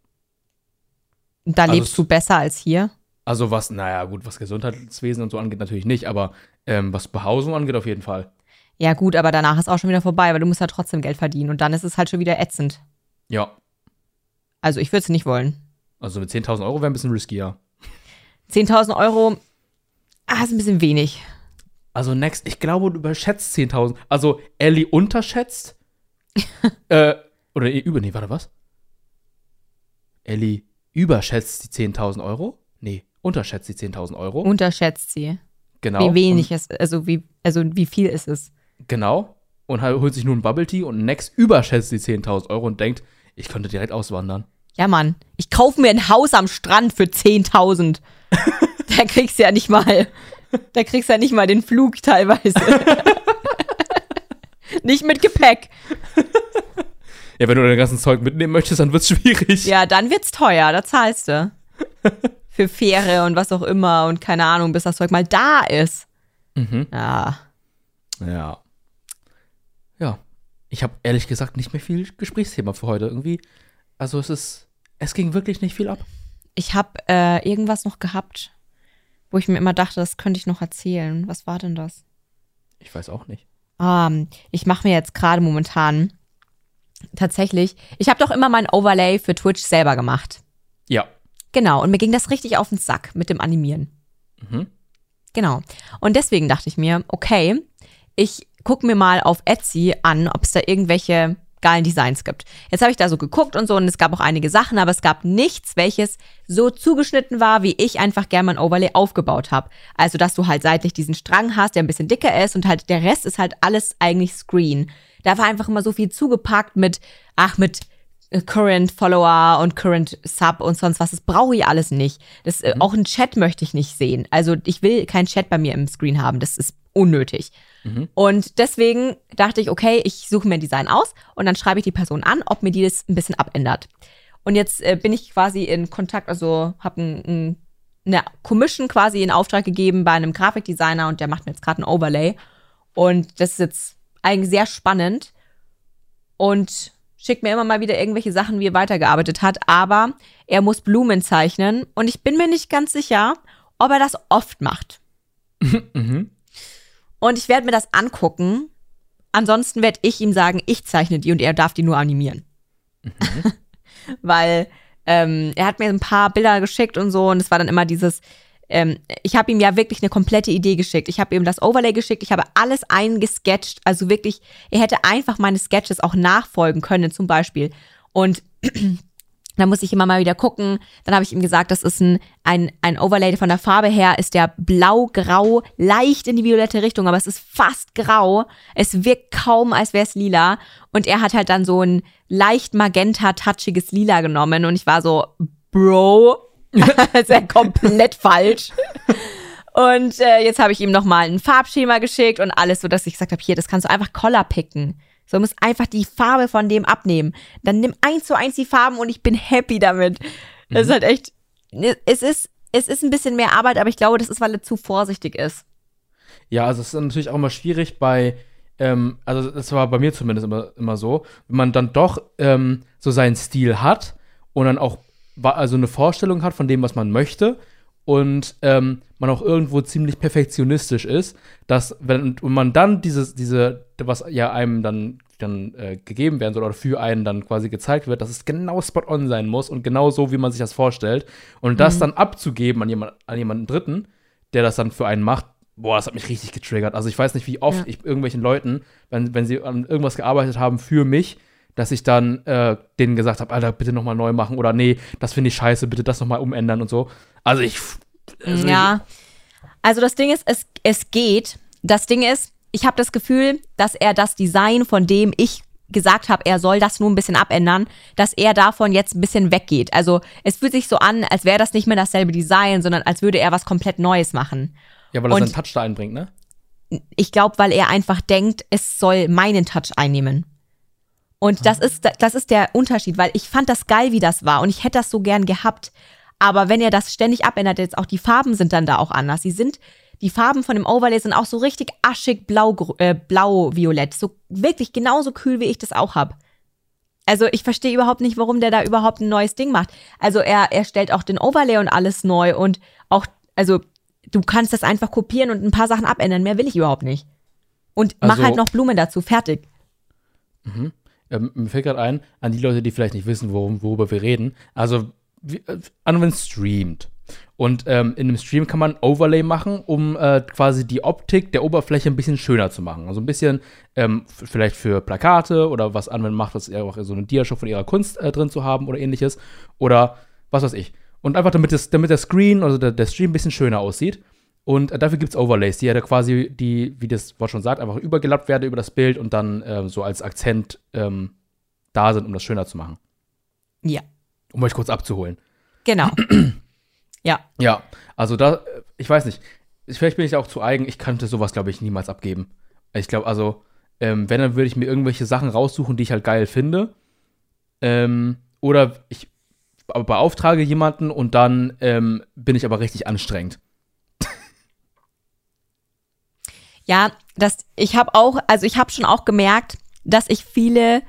Da Also lebst du besser als hier? Also was, naja, gut, was Gesundheitswesen und so angeht, natürlich nicht, aber ähm, was Behausung angeht, auf jeden Fall. Ja, gut, aber danach ist auch schon wieder vorbei, weil du musst ja trotzdem Geld verdienen und dann ist es halt schon wieder ätzend. Ja. Also ich würde es nicht wollen. Also mit 10.000 Euro wäre ein bisschen riskier. 10.000 Euro, ah, ist ein bisschen wenig. Also Next, ich glaube, du überschätzt 10.000. Also Ellie unterschätzt. äh, oder eh, über, nee, warte, was? Ellie überschätzt die 10.000 Euro? Nee, unterschätzt die 10.000 Euro. Unterschätzt sie. genau. Wie wenig es, also wie, also wie viel ist es? Genau. Und halt holt sich nur ein Bubble Tea und Next überschätzt die 10.000 Euro und denkt, ich könnte direkt auswandern. Ja, Mann, ich kaufe mir ein Haus am Strand für 10.000. da kriegst du ja nicht mal, da kriegst du ja nicht mal den Flug teilweise. nicht mit Gepäck. Ja, wenn du dein ganzes Zeug mitnehmen möchtest, dann wird's schwierig. Ja, dann wird's teuer, da zahlst du. Für Fähre und was auch immer und keine Ahnung, bis das Zeug mal da ist. Mhm. Ja. Ja. Ja. Ich habe ehrlich gesagt nicht mehr viel Gesprächsthema für heute. Irgendwie, also es ist, es ging wirklich nicht viel ab. Ich habe äh, irgendwas noch gehabt, wo ich mir immer dachte, das könnte ich noch erzählen. Was war denn das? Ich weiß auch nicht. Ah, ich mache mir jetzt gerade momentan tatsächlich, ich habe doch immer mein Overlay für Twitch selber gemacht. Ja. Genau, und mir ging das richtig auf den Sack mit dem Animieren. Mhm. Genau. Und deswegen dachte ich mir, okay, ich gucke mir mal auf Etsy an, ob es da irgendwelche geilen Designs gibt. Jetzt habe ich da so geguckt und so und es gab auch einige Sachen, aber es gab nichts, welches so zugeschnitten war, wie ich einfach gerne mein Overlay aufgebaut habe. Also, dass du halt seitlich diesen Strang hast, der ein bisschen dicker ist und halt der Rest ist halt alles eigentlich Screen. Da war einfach immer so viel zugepackt mit, ach, mit äh, Current Follower und Current Sub und sonst was. Das brauche ich alles nicht. Das, äh, Auch einen Chat möchte ich nicht sehen. Also ich will keinen Chat bei mir im Screen haben. Das ist unnötig. Und deswegen dachte ich, okay, ich suche mir ein Design aus und dann schreibe ich die Person an, ob mir die das ein bisschen abändert. Und jetzt äh, bin ich quasi in Kontakt, also habe ein, ein, eine Commission quasi in Auftrag gegeben bei einem Grafikdesigner und der macht mir jetzt gerade ein Overlay. Und das ist jetzt eigentlich sehr spannend und schickt mir immer mal wieder irgendwelche Sachen, wie er weitergearbeitet hat. Aber er muss Blumen zeichnen und ich bin mir nicht ganz sicher, ob er das oft macht. Mhm. Und ich werde mir das angucken. Ansonsten werde ich ihm sagen, ich zeichne die und er darf die nur animieren. Weil ähm, er hat mir ein paar Bilder geschickt und so und es war dann immer dieses, ähm, ich habe ihm ja wirklich eine komplette Idee geschickt. Ich habe ihm das Overlay geschickt, ich habe alles eingesketcht. Also wirklich, er hätte einfach meine Sketches auch nachfolgen können zum Beispiel. Und da muss ich immer mal wieder gucken. Dann habe ich ihm gesagt, das ist ein, ein, ein Overlay von der Farbe her, ist der blau-grau, leicht in die violette Richtung, aber es ist fast grau. Es wirkt kaum, als wäre es lila. Und er hat halt dann so ein leicht magenta-touchiges Lila genommen und ich war so, Bro, ist ja komplett falsch. Und äh, jetzt habe ich ihm nochmal ein Farbschema geschickt und alles, so dass ich gesagt habe, hier, das kannst du einfach Color picken. So, du musst einfach die Farbe von dem abnehmen. Dann nimm eins zu eins die Farben und ich bin happy damit. Das ist halt echt, es ist, es ist ein bisschen mehr Arbeit, aber ich glaube, das ist, weil er zu vorsichtig ist. Ja, also es ist natürlich auch immer schwierig bei, ähm, also das war bei mir zumindest immer, immer so, wenn man dann doch ähm, so seinen Stil hat und dann auch also eine Vorstellung hat von dem, was man möchte und ähm, man auch irgendwo ziemlich perfektionistisch ist, dass wenn und man dann dieses, diese, was ja einem dann, dann äh, gegeben werden soll oder für einen dann quasi gezeigt wird, dass es genau spot on sein muss und genau so, wie man sich das vorstellt. Und das dann abzugeben an, jemand, an jemanden Dritten, der das dann für einen macht, boah, das hat mich richtig getriggert. Also ich weiß nicht, wie oft Ja. ich irgendwelchen Leuten, wenn, wenn sie an irgendwas gearbeitet haben für mich, dass ich dann äh, denen gesagt habe, Alter, bitte nochmal neu machen oder nee, das finde ich scheiße, bitte das nochmal umändern und so. Also ich. Also ja. Also das Ding ist, es, es geht. Das Ding ist, ich habe das Gefühl, dass er das Design, von dem ich gesagt habe, er soll das nur ein bisschen abändern, dass er davon jetzt ein bisschen weggeht. Also es fühlt sich so an, als wäre das nicht mehr dasselbe Design, sondern als würde er was komplett Neues machen. ja, weil er seinen Touch da einbringt, ne? Ich glaube, weil er einfach denkt, es soll meinen Touch einnehmen. Und das ist, das ist der Unterschied, weil ich fand das geil, wie das war und ich hätte das so gern gehabt. Aber wenn er das ständig abändert, jetzt auch die Farben sind dann da auch anders. Sie sind, die Farben von dem Overlay sind auch so richtig aschig blau, äh, blau-violett. So wirklich genauso kühl, wie ich das auch hab. Also ich verstehe überhaupt nicht, warum der da überhaupt ein neues Ding macht. Also er, er stellt auch den Overlay und alles neu und auch, also du kannst das einfach kopieren und ein paar Sachen abändern. Mehr will ich überhaupt nicht. Und mach Also- halt noch Blumen dazu. Fertig. Ähm, mir fällt gerade ein, an die Leute, die vielleicht nicht wissen, worum, worüber wir reden. Also, wie, äh, an wenn es streamt. Und ähm, in einem Stream kann man Overlay machen, um äh, quasi die Optik der Oberfläche ein bisschen schöner zu machen. Also ein bisschen ähm, vielleicht für Plakate oder was Anwend macht, das eher auch so eine Diashow von ihrer Kunst äh, drin zu haben oder ähnliches. Oder was weiß ich. Und einfach damit, das, damit der Screen, also der, der Stream ein bisschen schöner aussieht. Und äh, dafür gibt es Overlays, die ja da quasi, die, wie das Wort schon sagt, einfach übergelappt werden über das Bild und dann ähm, so als Akzent ähm, da sind, um das schöner zu machen. Ja, Um euch kurz abzuholen. genau. ja. Ja, also da, äh, ich weiß nicht, ich- vielleicht bin ich auch zu eigen, ich könnte sowas, glaube ich, niemals abgeben. Ich glaube, also, ähm, wenn, dann würde ich mir irgendwelche Sachen raussuchen, die ich halt geil finde. Ähm, oder ich be- beauftrage jemanden und dann ähm, bin ich aber richtig anstrengend. Ja, das, ich habe auch, also ich habe schon auch gemerkt, dass ich viele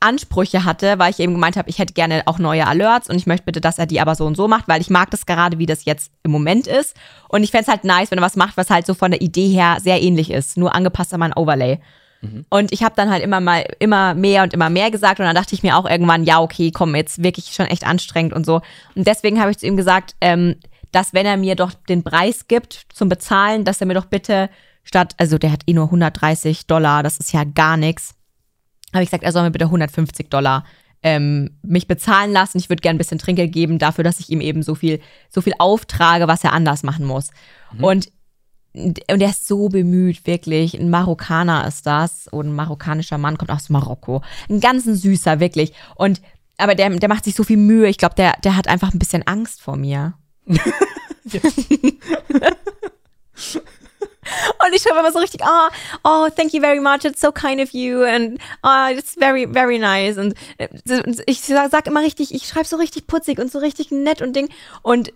Ansprüche hatte, weil ich eben gemeint habe, ich hätte gerne auch neue Alerts und ich möchte bitte, dass er die aber so und so macht, weil ich mag das gerade, wie das jetzt im Moment ist. Und ich fände es halt nice, wenn er was macht, was halt so von der Idee her sehr ähnlich ist, nur angepasst an mein Overlay. Und ich habe dann halt immer mal immer mehr und immer mehr gesagt und dann dachte ich mir auch irgendwann, ja, okay, komm, jetzt wirklich schon echt anstrengend und so. Und deswegen habe ich zu ihm gesagt, ähm, dass wenn er mir doch den Preis gibt zum Bezahlen, dass er mir doch bitte statt, also der hat eh nur 130 Dollar, das ist ja gar nichts, habe ich gesagt, er soll mir bitte 150 Dollar ähm, mich bezahlen lassen. Ich würde gerne ein bisschen Trinkgeld geben dafür, dass ich ihm eben so viel, so viel auftrage, was er anders machen muss. Und und er ist so bemüht, wirklich. Ein Marokkaner ist das. Und ein marokkanischer Mann kommt aus Marokko. Ein ganz ein süßer, wirklich. Und, aber der, der macht sich so viel Mühe. Ich glaube, der, der hat einfach ein bisschen Angst vor mir. Und ich schreibe immer so richtig, oh, oh, thank you very much, it's so kind of you and oh, it's very, very nice. Und äh, ich sag, sag immer richtig, ich schreibe so richtig putzig und so richtig nett und Ding. Und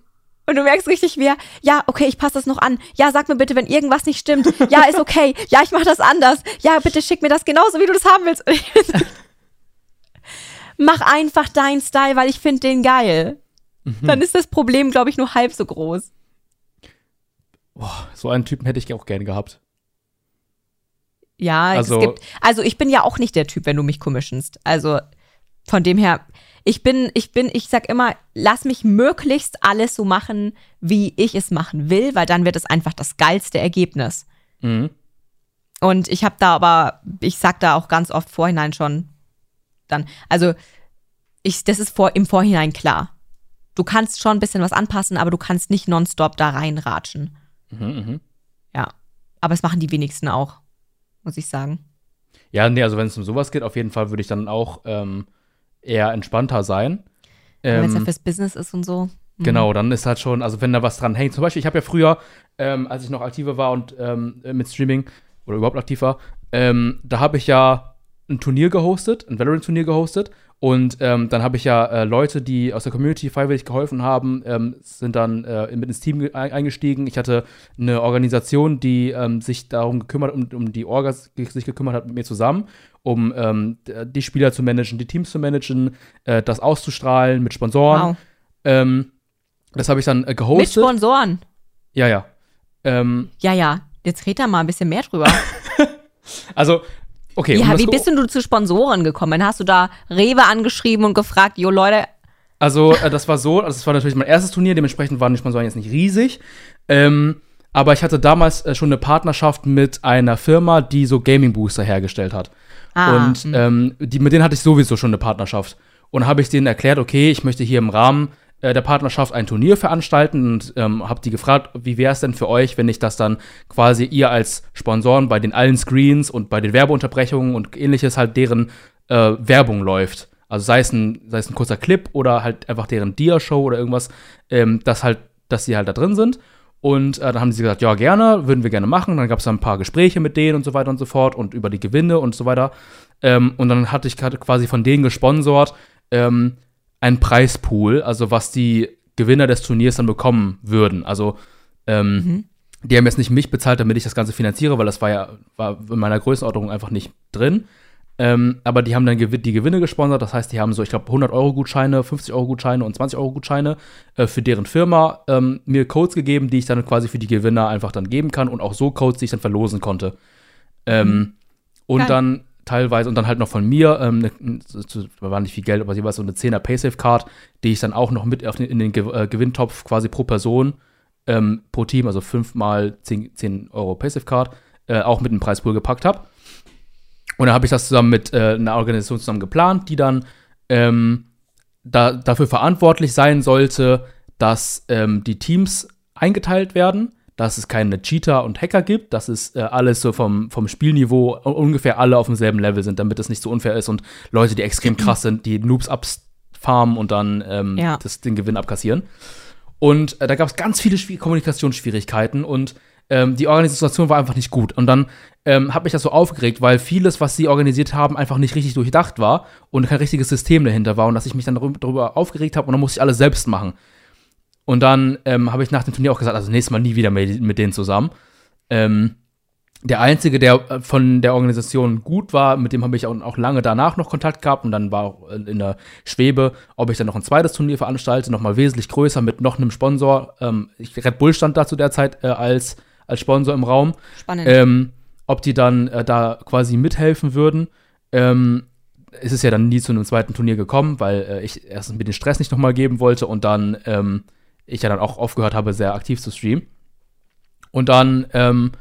und du merkst richtig, wie er, ja, okay, ich passe das noch an. Ja, sag mir bitte, wenn irgendwas nicht stimmt. Ja, ist okay. Ja, ich mache das anders. Ja, bitte schick mir das genauso, wie du das haben willst. Mach einfach deinen Style, weil ich finde den geil. Dann ist das Problem, glaube ich, nur halb so groß. Boah, so einen Typen hätte ich auch gerne gehabt. Ja, Also- es gibt, also ich bin ja auch nicht der Typ, wenn du mich commissionst. Also von dem her, ich bin, ich bin, ich sag immer, lass mich möglichst alles so machen, wie ich es machen will, weil dann wird es einfach das geilste Ergebnis. Mhm. Und ich habe da aber, ich sag da auch ganz oft vorhinein schon dann, also ich, das ist vor, im Vorhinein klar. Du kannst schon ein bisschen was anpassen, aber du kannst nicht nonstop da reinratschen. Mhm, mhm. Ja. Aber es machen die wenigsten auch, muss ich sagen. Ja, nee, also wenn es um sowas geht, auf jeden Fall würde ich dann auch ähm, eher entspannter sein. Wenn es ja Ähm, fürs Business ist und so. Genau, dann ist halt schon, also wenn da was dran hängt. Zum Beispiel, ich habe ja früher, ähm, als ich noch aktiver war und ähm, mit Streaming oder überhaupt aktiv war, ähm, da habe ich ja ein Turnier gehostet, ein Valorant-Turnier gehostet. Und ähm, dann habe ich ja äh, Leute, die aus der Community freiwillig geholfen haben, ähm, sind dann äh, mit ins Team eingestiegen. Ich hatte eine Organisation, die ähm, sich darum gekümmert, um, um die Orgas sich gekümmert hat mit mir zusammen, um ähm, die Spieler zu managen, die Teams zu managen, äh, das auszustrahlen mit Sponsoren. Wow. Ähm, das habe ich dann äh, Mit gehostet. Sponsoren. ja, ja. Ähm, Ja, ja. Jetzt red da mal ein bisschen mehr drüber. also, okay. um ja, das wie bist denn du zu Sponsoren gekommen? Hast du da Rewe angeschrieben und gefragt, jo Leute, Also, äh, das war so, also es war natürlich mein erstes Turnier, dementsprechend waren die Sponsoren jetzt nicht riesig. Ähm, aber ich hatte damals äh, schon eine Partnerschaft mit einer Firma, die so Gaming-Booster hergestellt hat. Ah, und ähm, die, mit denen hatte ich sowieso schon eine Partnerschaft. Und habe ich denen erklärt, okay, ich möchte hier im Rahmen äh, der Partnerschaft ein Turnier veranstalten und ähm, habe die gefragt, wie wäre es denn für euch, wenn ich das dann quasi ihr als Sponsoren bei den allen Screens und bei den Werbeunterbrechungen und ähnliches halt deren äh, Werbung läuft. Also sei es, ein, sei es ein kurzer Clip oder halt einfach deren Dia-Show oder irgendwas, ähm, dass halt, dass sie halt da drin sind. Und äh, dann haben sie gesagt, ja, gerne, würden wir gerne machen. Dann gab es ein paar Gespräche mit denen und so weiter und so fort und über die Gewinne und so weiter. Ähm, und dann hatte ich quasi von denen gesponsort ähm, einen Preispool, also was die Gewinner des Turniers dann bekommen würden. Also ähm, die haben jetzt nicht mich bezahlt, damit ich das Ganze finanziere, weil das war ja war in meiner Größenordnung einfach nicht drin. Ähm, aber die haben dann die Gewinne gesponsert. Das heißt, die haben so, ich glaube, 100 Euro Gutscheine, 50 Euro Gutscheine und 20 Euro Gutscheine äh, für deren Firma ähm, mir Codes gegeben, die ich dann quasi für die Gewinner einfach dann geben kann und auch so Codes, die ich dann verlosen konnte. Ähm, und Geil. dann teilweise und dann halt noch von mir, ähm, ne, war nicht viel Geld, aber jeweils so eine 10er Paysafe-Card, die ich dann auch noch mit den, in den Ge äh, Gewinntopf quasi pro Person ähm, pro Team, also 5 mal 10, 10 Euro Paysafe-Card, äh, auch mit den Preispool gepackt habe. Und dann habe ich das zusammen mit äh, einer Organisation zusammen geplant, die dann ähm, da, dafür verantwortlich sein sollte, dass ähm, die Teams eingeteilt werden, dass es keine Cheater und Hacker gibt, dass es äh, alles so vom, vom Spielniveau ungefähr alle auf demselben Level sind, damit es nicht so unfair ist und Leute, die extrem krass sind, die Noobs abfarmen und dann ähm, Ja. das, den Gewinn abkassieren. Und äh, da gab es ganz viele Schwier Kommunikationsschwierigkeiten und ähm, die Organisation war einfach nicht gut. Und dann ähm, hat mich das so aufgeregt, weil vieles, was sie organisiert haben, einfach nicht richtig durchdacht war und kein richtiges System dahinter war und dass ich mich dann darüber, darüber aufgeregt habe und dann musste ich alles selbst machen. Und dann ähm, habe ich nach dem Turnier auch gesagt, also nächstes Mal nie wieder mit, mit denen zusammen. Ähm, der Einzige, der äh, von der Organisation gut war, mit dem habe ich auch, auch lange danach noch Kontakt gehabt und dann war auch in der Schwebe, ob ich dann noch ein zweites Turnier veranstalte, nochmal wesentlich größer mit noch einem Sponsor. Ähm, Red Bull stand da zu der Zeit äh, als, als Sponsor im Raum spannend. ähm, ob die dann äh, da quasi mithelfen würden. Ähm, es ist ja dann nie zu einem zweiten Turnier gekommen, weil äh, ich erst mir den Stress nicht nochmal geben wollte und dann ähm, ich ja dann auch aufgehört habe, sehr aktiv zu streamen. Und dann ähm,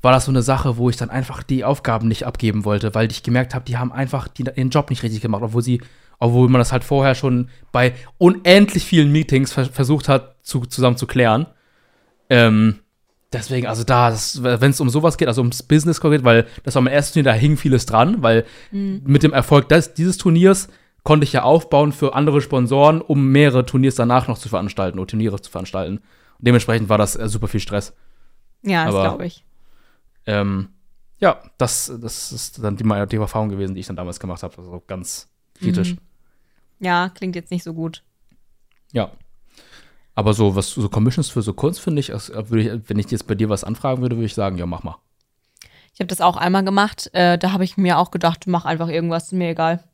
war das so eine Sache, wo ich dann einfach die Aufgaben nicht abgeben wollte, weil ich gemerkt habe, die haben einfach die, ihren Job nicht richtig gemacht, obwohl sie, obwohl man das halt vorher schon bei unendlich vielen Meetings ver versucht hat, zu, zusammen zu klären. Ähm, deswegen, also da, wenn es um sowas geht, also ums Business geht, weil das war mein erstes Turnier, da hing vieles dran, weil mit dem Erfolg des, dieses Turniers konnte ich ja aufbauen für andere Sponsoren, um mehrere Turniers danach noch zu veranstalten oder Turniere zu veranstalten. Und dementsprechend war das äh, super viel Stress. ja, das glaube ich. Ähm, ja, das, das ist dann die, die Erfahrung gewesen, die ich dann damals gemacht habe. Also ganz kritisch. Mhm. Ja, klingt jetzt nicht so gut. Ja. Aber so, was so Commissions für so Kunst finde ich, als, würde ich, wenn ich jetzt bei dir was anfragen würde, würde ich sagen, ja, mach mal. Ich habe das auch einmal gemacht. Äh, da habe ich mir auch gedacht, mach einfach irgendwas, ist mir egal.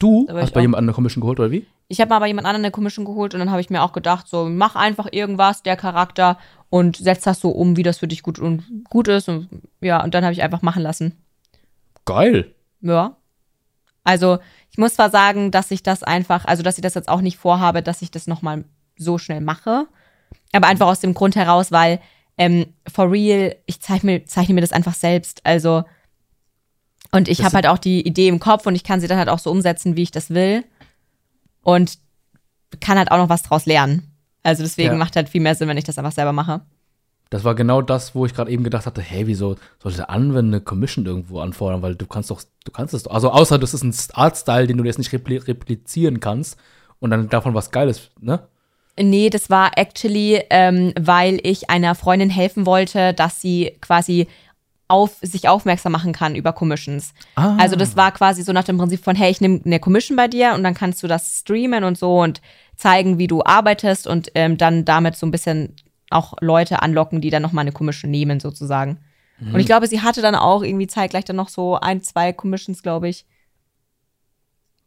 Du hast ich bei jemand anderen eine Commission geholt, oder wie? Ich habe mal bei jemand anderem eine Commission geholt und dann habe ich mir auch gedacht, so mach einfach irgendwas, der Charakter und setz das so um, wie das für dich gut und gut ist und ja, und dann habe ich einfach machen lassen. Geil. Ja. Also, ich muss zwar sagen, dass ich das einfach, also dass ich das jetzt auch nicht vorhabe, dass ich das nochmal so schnell mache. Aber einfach aus dem Grund heraus, weil ähm, for real, ich zeichne mir, zeichne mir das einfach selbst. Also, und ich habe halt auch die Idee im Kopf und ich kann sie dann halt auch so umsetzen, wie ich das will. Und kann halt auch noch was draus lernen. Also deswegen Ja. macht halt viel mehr Sinn, wenn ich das einfach selber mache. Das war genau das, wo ich gerade eben gedacht hatte, hey, wieso sollte der Anwender eine Commission irgendwo anfordern? Weil du kannst doch, du kannst es doch. Also außer das ist ein Artstyle, den du jetzt nicht repli replizieren kannst und dann davon was Geiles, ne? Nee, das war actually, ähm, weil ich einer Freundin helfen wollte, dass sie quasi auf sich aufmerksam machen kann über Commissions. Ah. Also das war quasi so nach dem Prinzip von, hey, ich nehme eine Commission bei dir und dann kannst du das streamen und so und zeigen, wie du arbeitest und ähm, dann damit so ein bisschen auch Leute anlocken, die dann nochmal eine Commission nehmen sozusagen. Und ich glaube, sie hatte dann auch irgendwie zeitgleich dann noch so ein, zwei Commissions, glaube ich.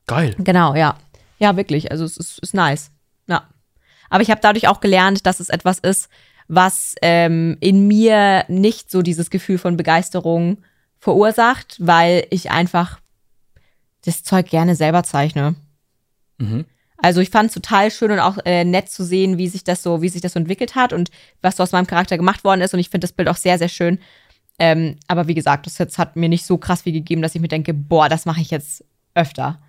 Geil. Genau, ja. Ja, wirklich. Also es ist, ist nice. Ja. Aber ich habe dadurch auch gelernt, dass es etwas ist, was ähm, in mir nicht so dieses Gefühl von Begeisterung verursacht, weil ich einfach das Zeug gerne selber zeichne. Mhm. Also ich fand es total schön und auch äh, nett zu sehen, wie sich das so, wie sich das so entwickelt hat und was so aus meinem Charakter gemacht worden ist. Und ich finde das Bild auch sehr, sehr schön. Ähm, aber wie gesagt, das jetzt hat mir nicht so krass viel gegeben, dass ich mir denke, boah, das mache ich jetzt öfter.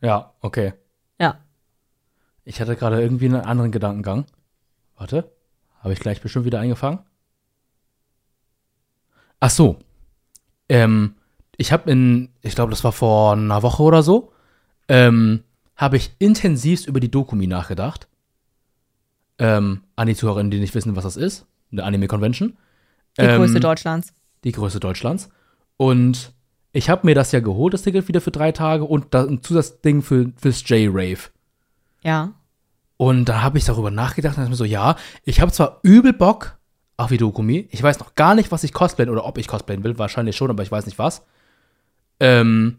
Ja, okay. Ja. Ich hatte gerade irgendwie einen anderen Gedankengang. Warte. Habe ich gleich bestimmt wieder eingefangen? Ach so. Ähm, ich habe in, ich glaube, das war vor einer Woche oder so, ähm, habe ich intensivst über die Dokumi nachgedacht. Ähm, an die Zuhörerinnen, die nicht wissen, was das ist. Eine Anime-Convention. Die Ähm, größte Deutschlands. die Größe Deutschlands. Und ich habe mir das ja geholt, das Ticket wieder für drei Tage und da, ein Zusatzding für, fürs J-Rave. Ja. Und da habe ich darüber nachgedacht und dachte mir so, ja, ich habe zwar übel Bock auf Hidokumi. Ich weiß noch gar nicht, was ich cosplayen oder ob ich cosplayen will. Wahrscheinlich schon, aber ich weiß nicht was. Ähm,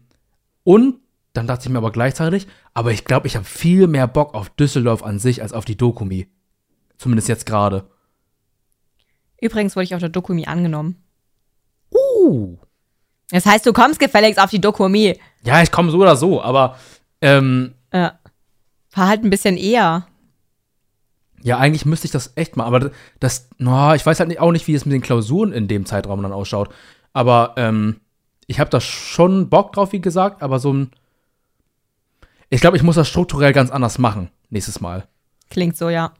und dann dachte ich mir aber gleichzeitig, aber ich glaube, ich habe viel mehr Bock auf Düsseldorf an sich als auf die Dokumi. Zumindest jetzt gerade. Übrigens wurde ich auf der Dokumi angenommen. Uh. Das heißt, du kommst gefälligst auf die Dokumi. Ja, ich komme so oder so, aber ähm, Äh, fahr halt ein bisschen eher. Ja, eigentlich müsste ich das echt mal, aber das, no, ich weiß halt auch nicht, wie es mit den Klausuren in dem Zeitraum dann ausschaut. Aber ähm, ich habe da schon Bock drauf, wie gesagt, aber so ein. Ich glaube, ich muss das strukturell ganz anders machen nächstes Mal. Klingt so, ja.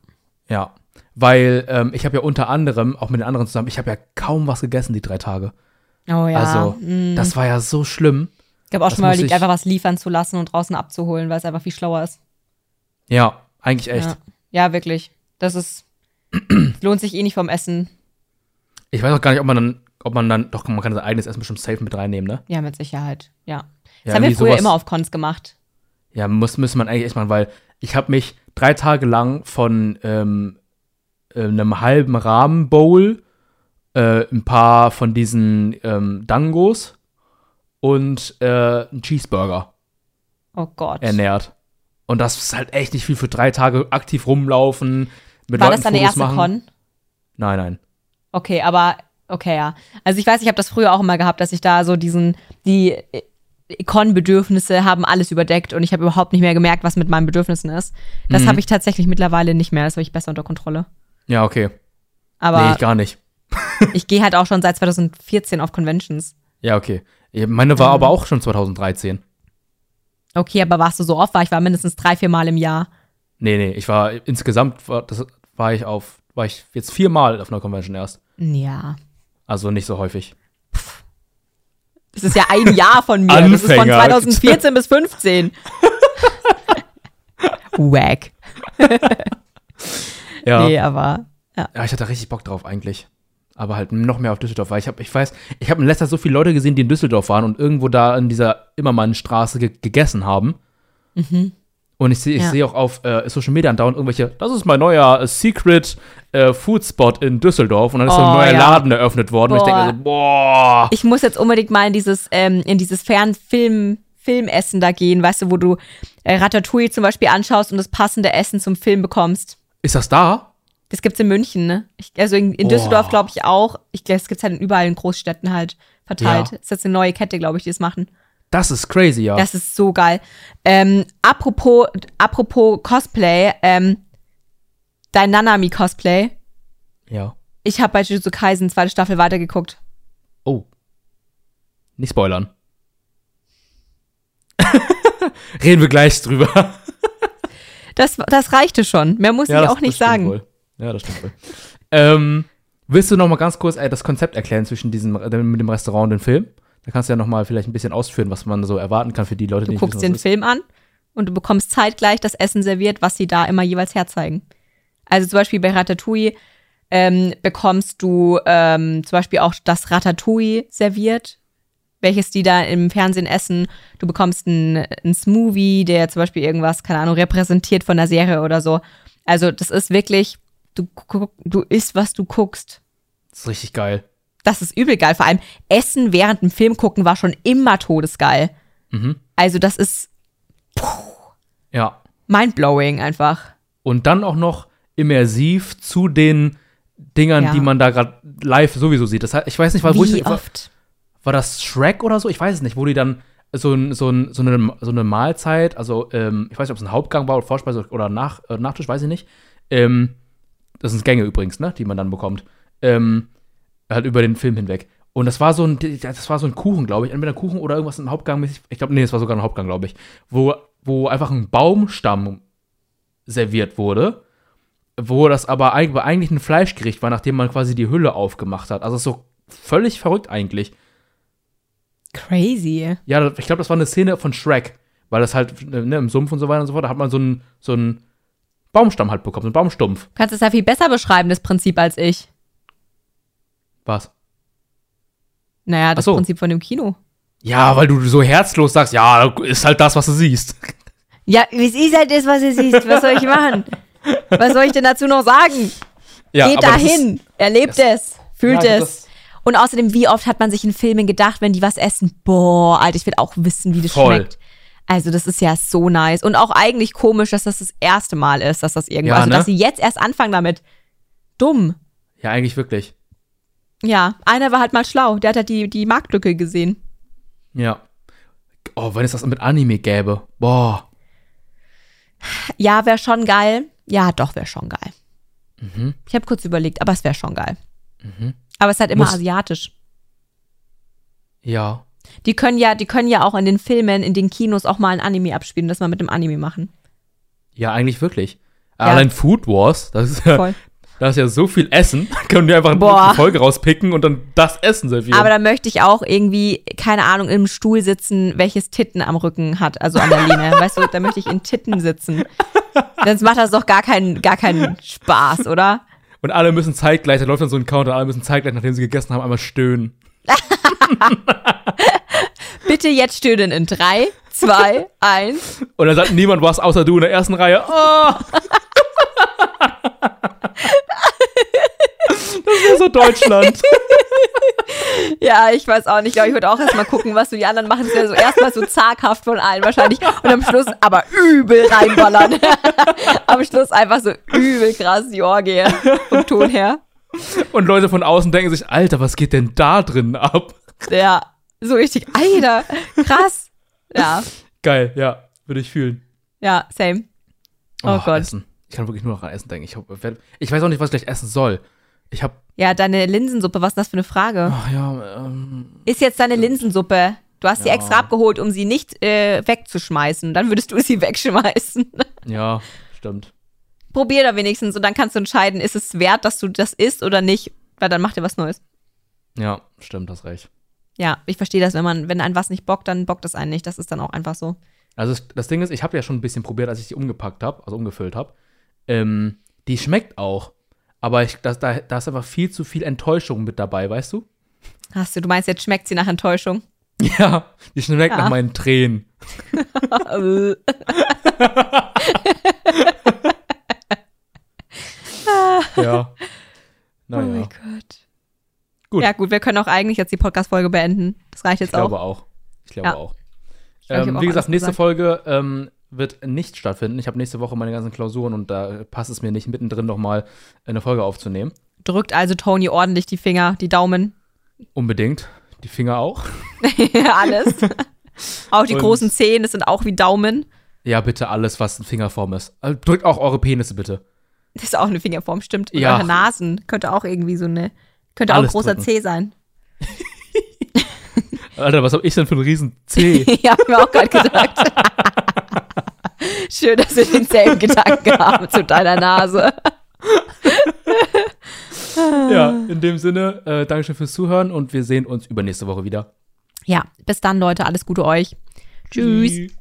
Ja. Weil ähm, ich habe ja unter anderem, auch mit den anderen zusammen, ich habe ja kaum was gegessen die drei Tage. Oh ja. Also, mm. das war ja so schlimm. ich habe auch das schon mal überlegt, einfach was liefern zu lassen und draußen abzuholen, weil es einfach viel schlauer ist. Ja, eigentlich echt. Ja, ja wirklich. Das ist. lohnt sich eh nicht vom Essen. Ich weiß auch gar nicht, ob man dann, ob man dann, doch, man kann sein eigenes Essen bestimmt safe mit reinnehmen, ne? Ja, mit Sicherheit. Ja. Das Ja, haben wir früher sowas- immer auf Cons gemacht. Ja, muss, müsste man eigentlich echt machen, weil ich habe mich drei Tage lang von ähm, äh, einem halben Rahmen-Bowl, äh, ein paar von diesen ähm, Dangos und äh, einen Cheeseburger Oh Gott. ernährt. Und das ist halt echt nicht viel für drei Tage aktiv rumlaufen, mit War Leuten das deine Fotos erste machen. Con? Nein, nein. Okay, aber okay, ja. Also ich weiß, ich habe das früher auch immer gehabt, dass ich da so diesen, die äh, Con-Bedürfnisse haben alles überdeckt und ich habe überhaupt nicht mehr gemerkt, was mit meinen Bedürfnissen ist. Das Mhm. habe ich tatsächlich mittlerweile nicht mehr. Das habe ich besser unter Kontrolle. Ja, okay. Aber nee, ich gar nicht. ich gehe halt auch schon seit 2014 auf Conventions. Ja, okay. Meine war Ähm. aber auch schon 2013. Okay, aber warst du so oft? War ich war mindestens drei, vier Mal im Jahr. Nee, nee, ich war insgesamt, war, das war ich auf, war ich jetzt viermal auf einer Convention erst. Ja. Also nicht so häufig. Das ist ja ein Jahr von mir. Das ist von Anfänger. 2014 bis 15. Wack. Ja. Nee, aber ja, ich hatte richtig Bock drauf eigentlich. Aber halt noch mehr auf Düsseldorf, weil ich habe, ich weiß, ich habe in letzter Zeit so viele Leute gesehen, die in Düsseldorf waren und irgendwo da in dieser Immermannstraße ge gegessen haben. Und ich sehe ich Ja. sehe auch auf äh, Social Media andauernd irgendwelche, das ist mein neuer äh, Secret äh, Food Spot in Düsseldorf und dann ist so Oh, ein neuer ja. Laden eröffnet worden und ich Boah. denke so, boah. ich muss jetzt unbedingt mal in dieses, ähm, in dieses Fernfilm, Filmessen da gehen, weißt du, wo du äh, Ratatouille zum Beispiel anschaust und das passende Essen zum Film bekommst. Ist das da? Das gibt's in München, ne? Ich, also in, in. Düsseldorf glaube ich auch. Ich glaube, es gibt's halt in überall in Großstädten halt verteilt. Ja. Das ist jetzt eine neue Kette, glaube ich, die es machen. Das ist crazy, ja. Das ist so geil. Ähm, apropos, apropos Cosplay, ähm, dein Nanami-Cosplay. ja. Ich habe bei Jujutsu Kaisen zweite Staffel weitergeguckt. Oh. Nicht spoilern. Reden wir gleich drüber. Das, das reichte schon. Mehr muss ich das- auch nicht sagen. Wohl. Ja, das stimmt ähm, willst du noch mal ganz kurz äh, das Konzept erklären zwischen diesem äh, mit dem Restaurant und dem Film? Da kannst du ja noch mal vielleicht ein bisschen ausführen, was man so erwarten kann für die Leute, Du die guckst nicht den wissen, was Film an und du bekommst zeitgleich das Essen serviert, was sie da immer jeweils herzeigen. Also zum Beispiel bei Ratatouille ähm, bekommst du ähm, zum Beispiel auch das Ratatouille serviert, welches die da im Fernsehen essen. Du bekommst einen, einen Smoothie, der zum Beispiel irgendwas, keine Ahnung, repräsentiert von der Serie oder so. Also das ist wirklich, du, du isst, was du guckst. Das ist richtig geil. Das ist übel geil. Vor allem Essen während dem Film gucken war schon immer todesgeil. Mhm. Also das ist Ja. mindblowing einfach. Und dann auch noch immersiv zu den Dingern, Ja. die man da gerade live sowieso sieht. Das heißt, ich weiß nicht, war, wo Wie ich, war, oft? war das Shrek oder so? Ich weiß es nicht, wo die dann so, ein, so, ein, so, eine, so eine Mahlzeit, also ähm, ich weiß nicht, ob es ein Hauptgang war oder Vorspeise oder Nach, äh, Nachtisch, weiß ich nicht. Ähm, das sind Gänge übrigens, ne, die man dann bekommt. Ähm, halt über den Film hinweg. Und das war so ein, das war so ein Kuchen, glaube ich. Entweder ein Kuchen oder irgendwas im Hauptgang. Ich glaube, nee, es war sogar ein Hauptgang, glaube ich. Wo, wo einfach ein Baumstamm serviert wurde, wo das aber eig- eigentlich ein Fleischgericht war, nachdem man quasi die Hülle aufgemacht hat. Also so völlig verrückt eigentlich. Crazy. Ja, ich glaube, das war eine Szene von Shrek, weil das halt ne, im Sumpf und so weiter und so fort, da hat man so einen so einen Baumstamm halt bekommen, so einen Baumstumpf. Du kannst es ja viel besser beschreiben, das Prinzip, als ich. Was? Naja, das so. Prinzip von dem Kino. Ja, weil du so herzlos sagst, ja, ist halt das, was du siehst. Ja, es ist halt das, was ihr siehst. Was soll ich machen? Was soll ich denn dazu noch sagen? Ja, Geht dahin, ist- erlebt es, fühlt Ja, es. Und außerdem, wie oft hat man sich in Filmen gedacht, wenn die was essen? Boah, Alter, ich will auch wissen, wie das Voll. schmeckt. Also, das ist ja so nice. Und auch eigentlich komisch, dass das das erste Mal ist, dass das irgendwo. Ja, also, ne? dass sie jetzt erst anfangen damit. Dumm. Ja, eigentlich wirklich. Ja, einer war halt mal schlau. Der hat halt die, die Marktlücke gesehen. Ja. Oh, wenn es das mit Anime gäbe. Boah. Ja, wäre schon geil. Ja, doch, wäre schon geil. Mhm. Ich habe kurz überlegt, aber es wäre schon geil. Aber es ist halt immer Muss- asiatisch. Ja. Die können ja, die können ja auch in den Filmen, in den Kinos auch mal ein Anime abspielen, das mal mit dem Anime machen. Ja, eigentlich wirklich. Ja. Allein Food Wars, das ist ja, Voll. da ist ja so viel Essen, können die einfach Boah. eine Folge rauspicken und dann das Essen servieren. Aber da möchte ich auch irgendwie, keine Ahnung, im Stuhl sitzen, welches Titten am Rücken hat, also an der Lehne. weißt du, da möchte ich in Titten sitzen. Sonst macht das doch gar keinen, gar keinen Spaß, oder? und alle müssen zeitgleich, da läuft dann so ein Counter, alle müssen zeitgleich, nachdem sie gegessen haben, einmal stöhnen. Bitte jetzt stöhnen in drei, zwei, eins. Und dann sagt niemand was, außer du in der ersten Reihe. Oh! das wäre so Deutschland. Ja, ich weiß auch nicht. Ich würde auch erstmal gucken, was so die anderen machen. Das wäre so erstmal so zaghaft von allen wahrscheinlich. Und am Schluss aber übel reinballern. am Schluss einfach so übel krass die Orgie vom Ton her. Und Leute von außen denken sich, Alter, was geht denn da drin ab? Ja, so richtig. Alter, krass. Ja, Geil, ja, würde ich fühlen. ja, same. Oh Gott. Essen. Ich kann wirklich nur noch an Essen denken. Ich, hab- ich weiß auch nicht, was ich gleich essen soll. Ich hab, Ja, deine Linsensuppe, was ist das für eine Frage? ach ja, ähm, Ist jetzt deine Linsensuppe? Du hast sie Ja. extra abgeholt, um sie nicht äh, wegzuschmeißen. Dann würdest du sie wegschmeißen. ja, stimmt. Probier da wenigstens und dann kannst du entscheiden, ist es wert, dass du das isst oder nicht, weil dann macht ihr was Neues. Ja, stimmt, hast recht. Ja, ich verstehe das, wenn man, wenn ein was nicht bockt, dann bockt es einen nicht. Das ist dann auch einfach so. Also das Ding ist, ich habe ja schon ein bisschen probiert, als ich die umgepackt habe, also umgefüllt habe. Ähm, die schmeckt auch. Aber ich, das, da, da ist einfach viel zu viel Enttäuschung mit dabei, weißt du? Hast du, du meinst, jetzt schmeckt sie nach Enttäuschung? Ja, die schmeckt Ja. nach meinen Tränen. Äh. Ja. Oh Naja, mein Gott. Gut. Ja, gut, wir können auch eigentlich jetzt die Podcast-Folge beenden. Das reicht ich jetzt auch. glaube auch. Ich glaube Ja. auch. Ich glaub, ich Ähm, hab wie auch gesagt, nächste gesagt. Folge ähm, wird nicht stattfinden. Ich habe nächste Woche meine ganzen Klausuren und da passt es mir nicht, mittendrin nochmal eine Folge aufzunehmen. Drückt also Tony ordentlich die Finger, die Daumen. Unbedingt. Die Finger auch. Alles. auch die Und- großen Zehen, das sind auch wie Daumen. Ja, bitte alles, was in Fingerform ist. Also, drückt auch eure Penisse, bitte. Das ist auch eine Fingerform, stimmt. Und Ja. eure Nasen könnte auch irgendwie so eine, könnte auch ein Alles großer drücken. Zeh sein. Alter, was habe ich denn für einen riesen C? ja, hab ich mir auch gerade gedacht. Schön, dass wir denselben Gedanken haben zu deiner Nase. ja, in dem Sinne, äh, Dankeschön fürs Zuhören und wir sehen uns übernächste Woche wieder. Ja, bis dann, Leute. Alles Gute euch. Tschüss. Tschüss.